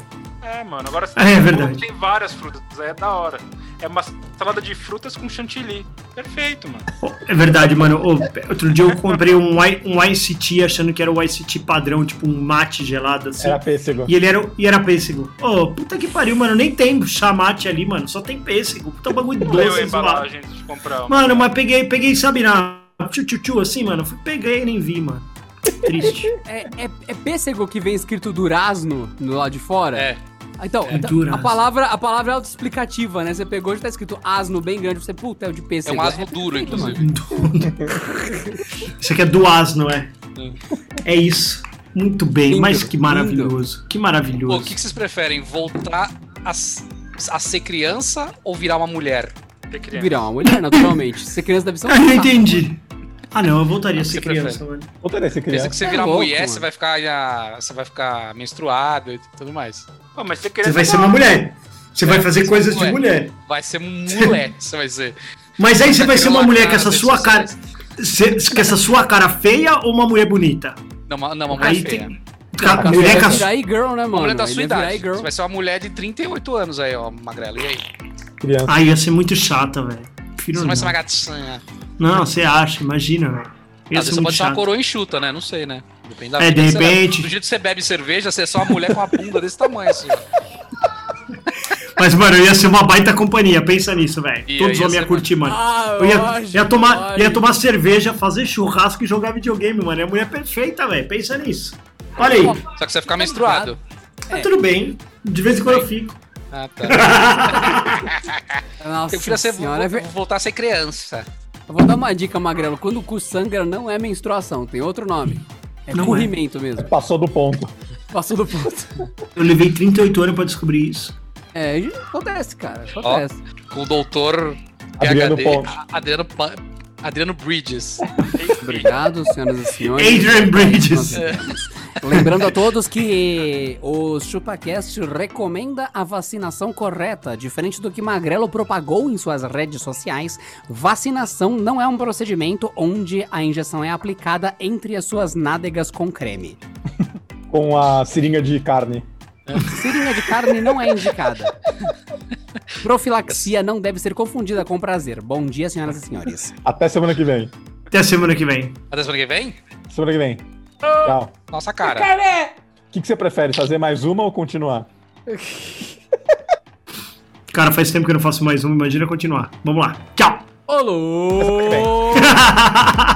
Speaker 4: É, mano, agora se
Speaker 2: É, é
Speaker 4: tem
Speaker 2: verdade.
Speaker 4: tem várias frutas, aí é da hora. É uma salada de frutas com chantilly. Perfeito, mano.
Speaker 2: É verdade, mano. Outro dia eu comprei um, um Ice Tea achando que era o Ice Tea padrão, tipo um mate gelado assim.
Speaker 1: Era pêssego.
Speaker 2: E ele era, e era pêssego. Ô, puta que pariu, mano. Nem tem chamate ali, mano. Só tem pêssego. Puta <laughs> bagulho
Speaker 4: leu a
Speaker 2: doce,
Speaker 4: embalagem antes de comprar.
Speaker 2: Mano, mas peguei, peguei, sabe, na tchu tchu tchu assim, mano. Fui, peguei e nem vi, mano. Triste. <laughs>
Speaker 5: É, é, é pêssego que vem escrito durazno no lado de fora?
Speaker 6: É.
Speaker 5: Então,
Speaker 2: É
Speaker 5: então, a palavra, a palavra é autoexplicativa, né? Você pegou e tá escrito asno bem grande, você, puta, é o de
Speaker 6: É
Speaker 5: pêssego.
Speaker 6: um asno duro,
Speaker 5: perfeito,
Speaker 6: inclusive. <laughs>
Speaker 2: Isso aqui é do asno, é? É isso. Muito bem,
Speaker 5: Lindo,
Speaker 2: mas que
Speaker 5: lindo.
Speaker 2: maravilhoso. Que
Speaker 6: Pô,
Speaker 2: maravilhoso.
Speaker 6: o que, que vocês preferem? Voltar a, a ser criança ou virar uma mulher?
Speaker 5: Virar uma mulher, naturalmente. Ser criança deve ser um
Speaker 2: Ah, <laughs> eu entendi. Ah, não, eu voltaria a ser
Speaker 6: Você
Speaker 2: criança,
Speaker 6: prefere?
Speaker 2: mano.
Speaker 1: Voltaria a ser
Speaker 6: Pensa
Speaker 1: criança.
Speaker 6: que você
Speaker 5: É
Speaker 6: virar
Speaker 5: louco,
Speaker 6: mulher,
Speaker 5: mano.
Speaker 6: você vai ficar já, você vai ficar menstruado e tudo mais.
Speaker 4: Pô, mas
Speaker 2: Você
Speaker 4: criança
Speaker 2: vai ser uma mulher. Você vai fazer coisas de mulher.
Speaker 6: Vai ser um mulher, você vai ser.
Speaker 2: Mas aí você vai ser uma
Speaker 6: Uma
Speaker 2: mulher com essa sua cara. Com essa sua cara feia ou uma mulher bonita?
Speaker 6: Não, uma, não, uma mulher
Speaker 2: Aí
Speaker 6: feia.
Speaker 2: tem.
Speaker 5: Cara,
Speaker 2: mulher
Speaker 5: vai
Speaker 2: com a
Speaker 5: virar e-girl, né,
Speaker 6: Uma
Speaker 5: mano?
Speaker 6: mulher da sua idade. Você vai ser uma mulher de 38 anos aí, ó, magrela. E aí?
Speaker 1: Criança.
Speaker 2: Ai, ia ser muito chata, velho. Prefiro
Speaker 6: Você não vai ser uma gatinha.
Speaker 2: Não, você acha, imagina, velho.
Speaker 6: Às
Speaker 2: ser
Speaker 6: vezes você
Speaker 2: muito
Speaker 6: pode ser uma
Speaker 2: chato.
Speaker 6: coroa enxuta, né? Não sei, né? Depende da
Speaker 2: É,
Speaker 6: vida
Speaker 2: de
Speaker 6: você
Speaker 2: repente.
Speaker 6: Do jeito que você bebe cerveja, você é só uma mulher com uma bunda desse tamanho, assim. <laughs>
Speaker 2: Mas, mano, eu ia ser uma baita companhia, pensa nisso, velho. Todos
Speaker 6: ia
Speaker 2: homens iam curtir, mano.
Speaker 5: Ah,
Speaker 2: Eu ia,
Speaker 5: lógico,
Speaker 2: ia tomar,
Speaker 5: lógico.
Speaker 2: ia tomar cerveja, fazer churrasco e jogar videogame, mano. É a mulher perfeita, velho. Pensa nisso. Olha aí.
Speaker 6: Só que você vai ficar menstruado.
Speaker 2: Tá tudo bem. De vez em quando eu fico.
Speaker 6: Ah, tá. <laughs>
Speaker 5: Nossa
Speaker 6: Eu ser,
Speaker 5: senhora, é ver-
Speaker 6: voltar a ser criança.
Speaker 5: Eu vou dar uma dica, Magrelo. Quando o cu sangra, não é menstruação, tem outro nome. É
Speaker 2: Não é.
Speaker 5: corrimento mesmo.
Speaker 1: Passou do ponto.
Speaker 5: Passou do ponto. <laughs>
Speaker 2: Eu levei 38 anos pra descobrir isso.
Speaker 5: É, acontece, cara. Acontece.
Speaker 6: Com o doutor
Speaker 1: Adriano
Speaker 6: PhD,
Speaker 1: Ponte.
Speaker 6: Adriano, Adriano Bridges.
Speaker 5: Obrigado, senhoras e senhores.
Speaker 2: Adrian Bridges.
Speaker 5: Entendemos. <laughs> Lembrando a todos que o ChupaCast recomenda a vacinação correta. Diferente do que Magrelo propagou em suas redes sociais, vacinação não é um procedimento onde a injeção é aplicada entre as suas nádegas com creme.
Speaker 1: Com a seringa de carne.
Speaker 5: Seringa de carne não é indicada. Profilaxia não deve ser confundida com prazer. Bom dia, senhoras e senhores.
Speaker 1: Até semana que vem.
Speaker 2: Até semana que vem.
Speaker 6: Até semana que vem?
Speaker 1: Semana que vem. Tchau.
Speaker 6: Nossa cara.
Speaker 1: O que, que você prefere? Fazer mais uma ou continuar? <laughs>
Speaker 2: Cara, faz tempo que eu não faço mais um, imagina continuar. Vamos lá. Tchau!
Speaker 5: Ô, louco! <laughs>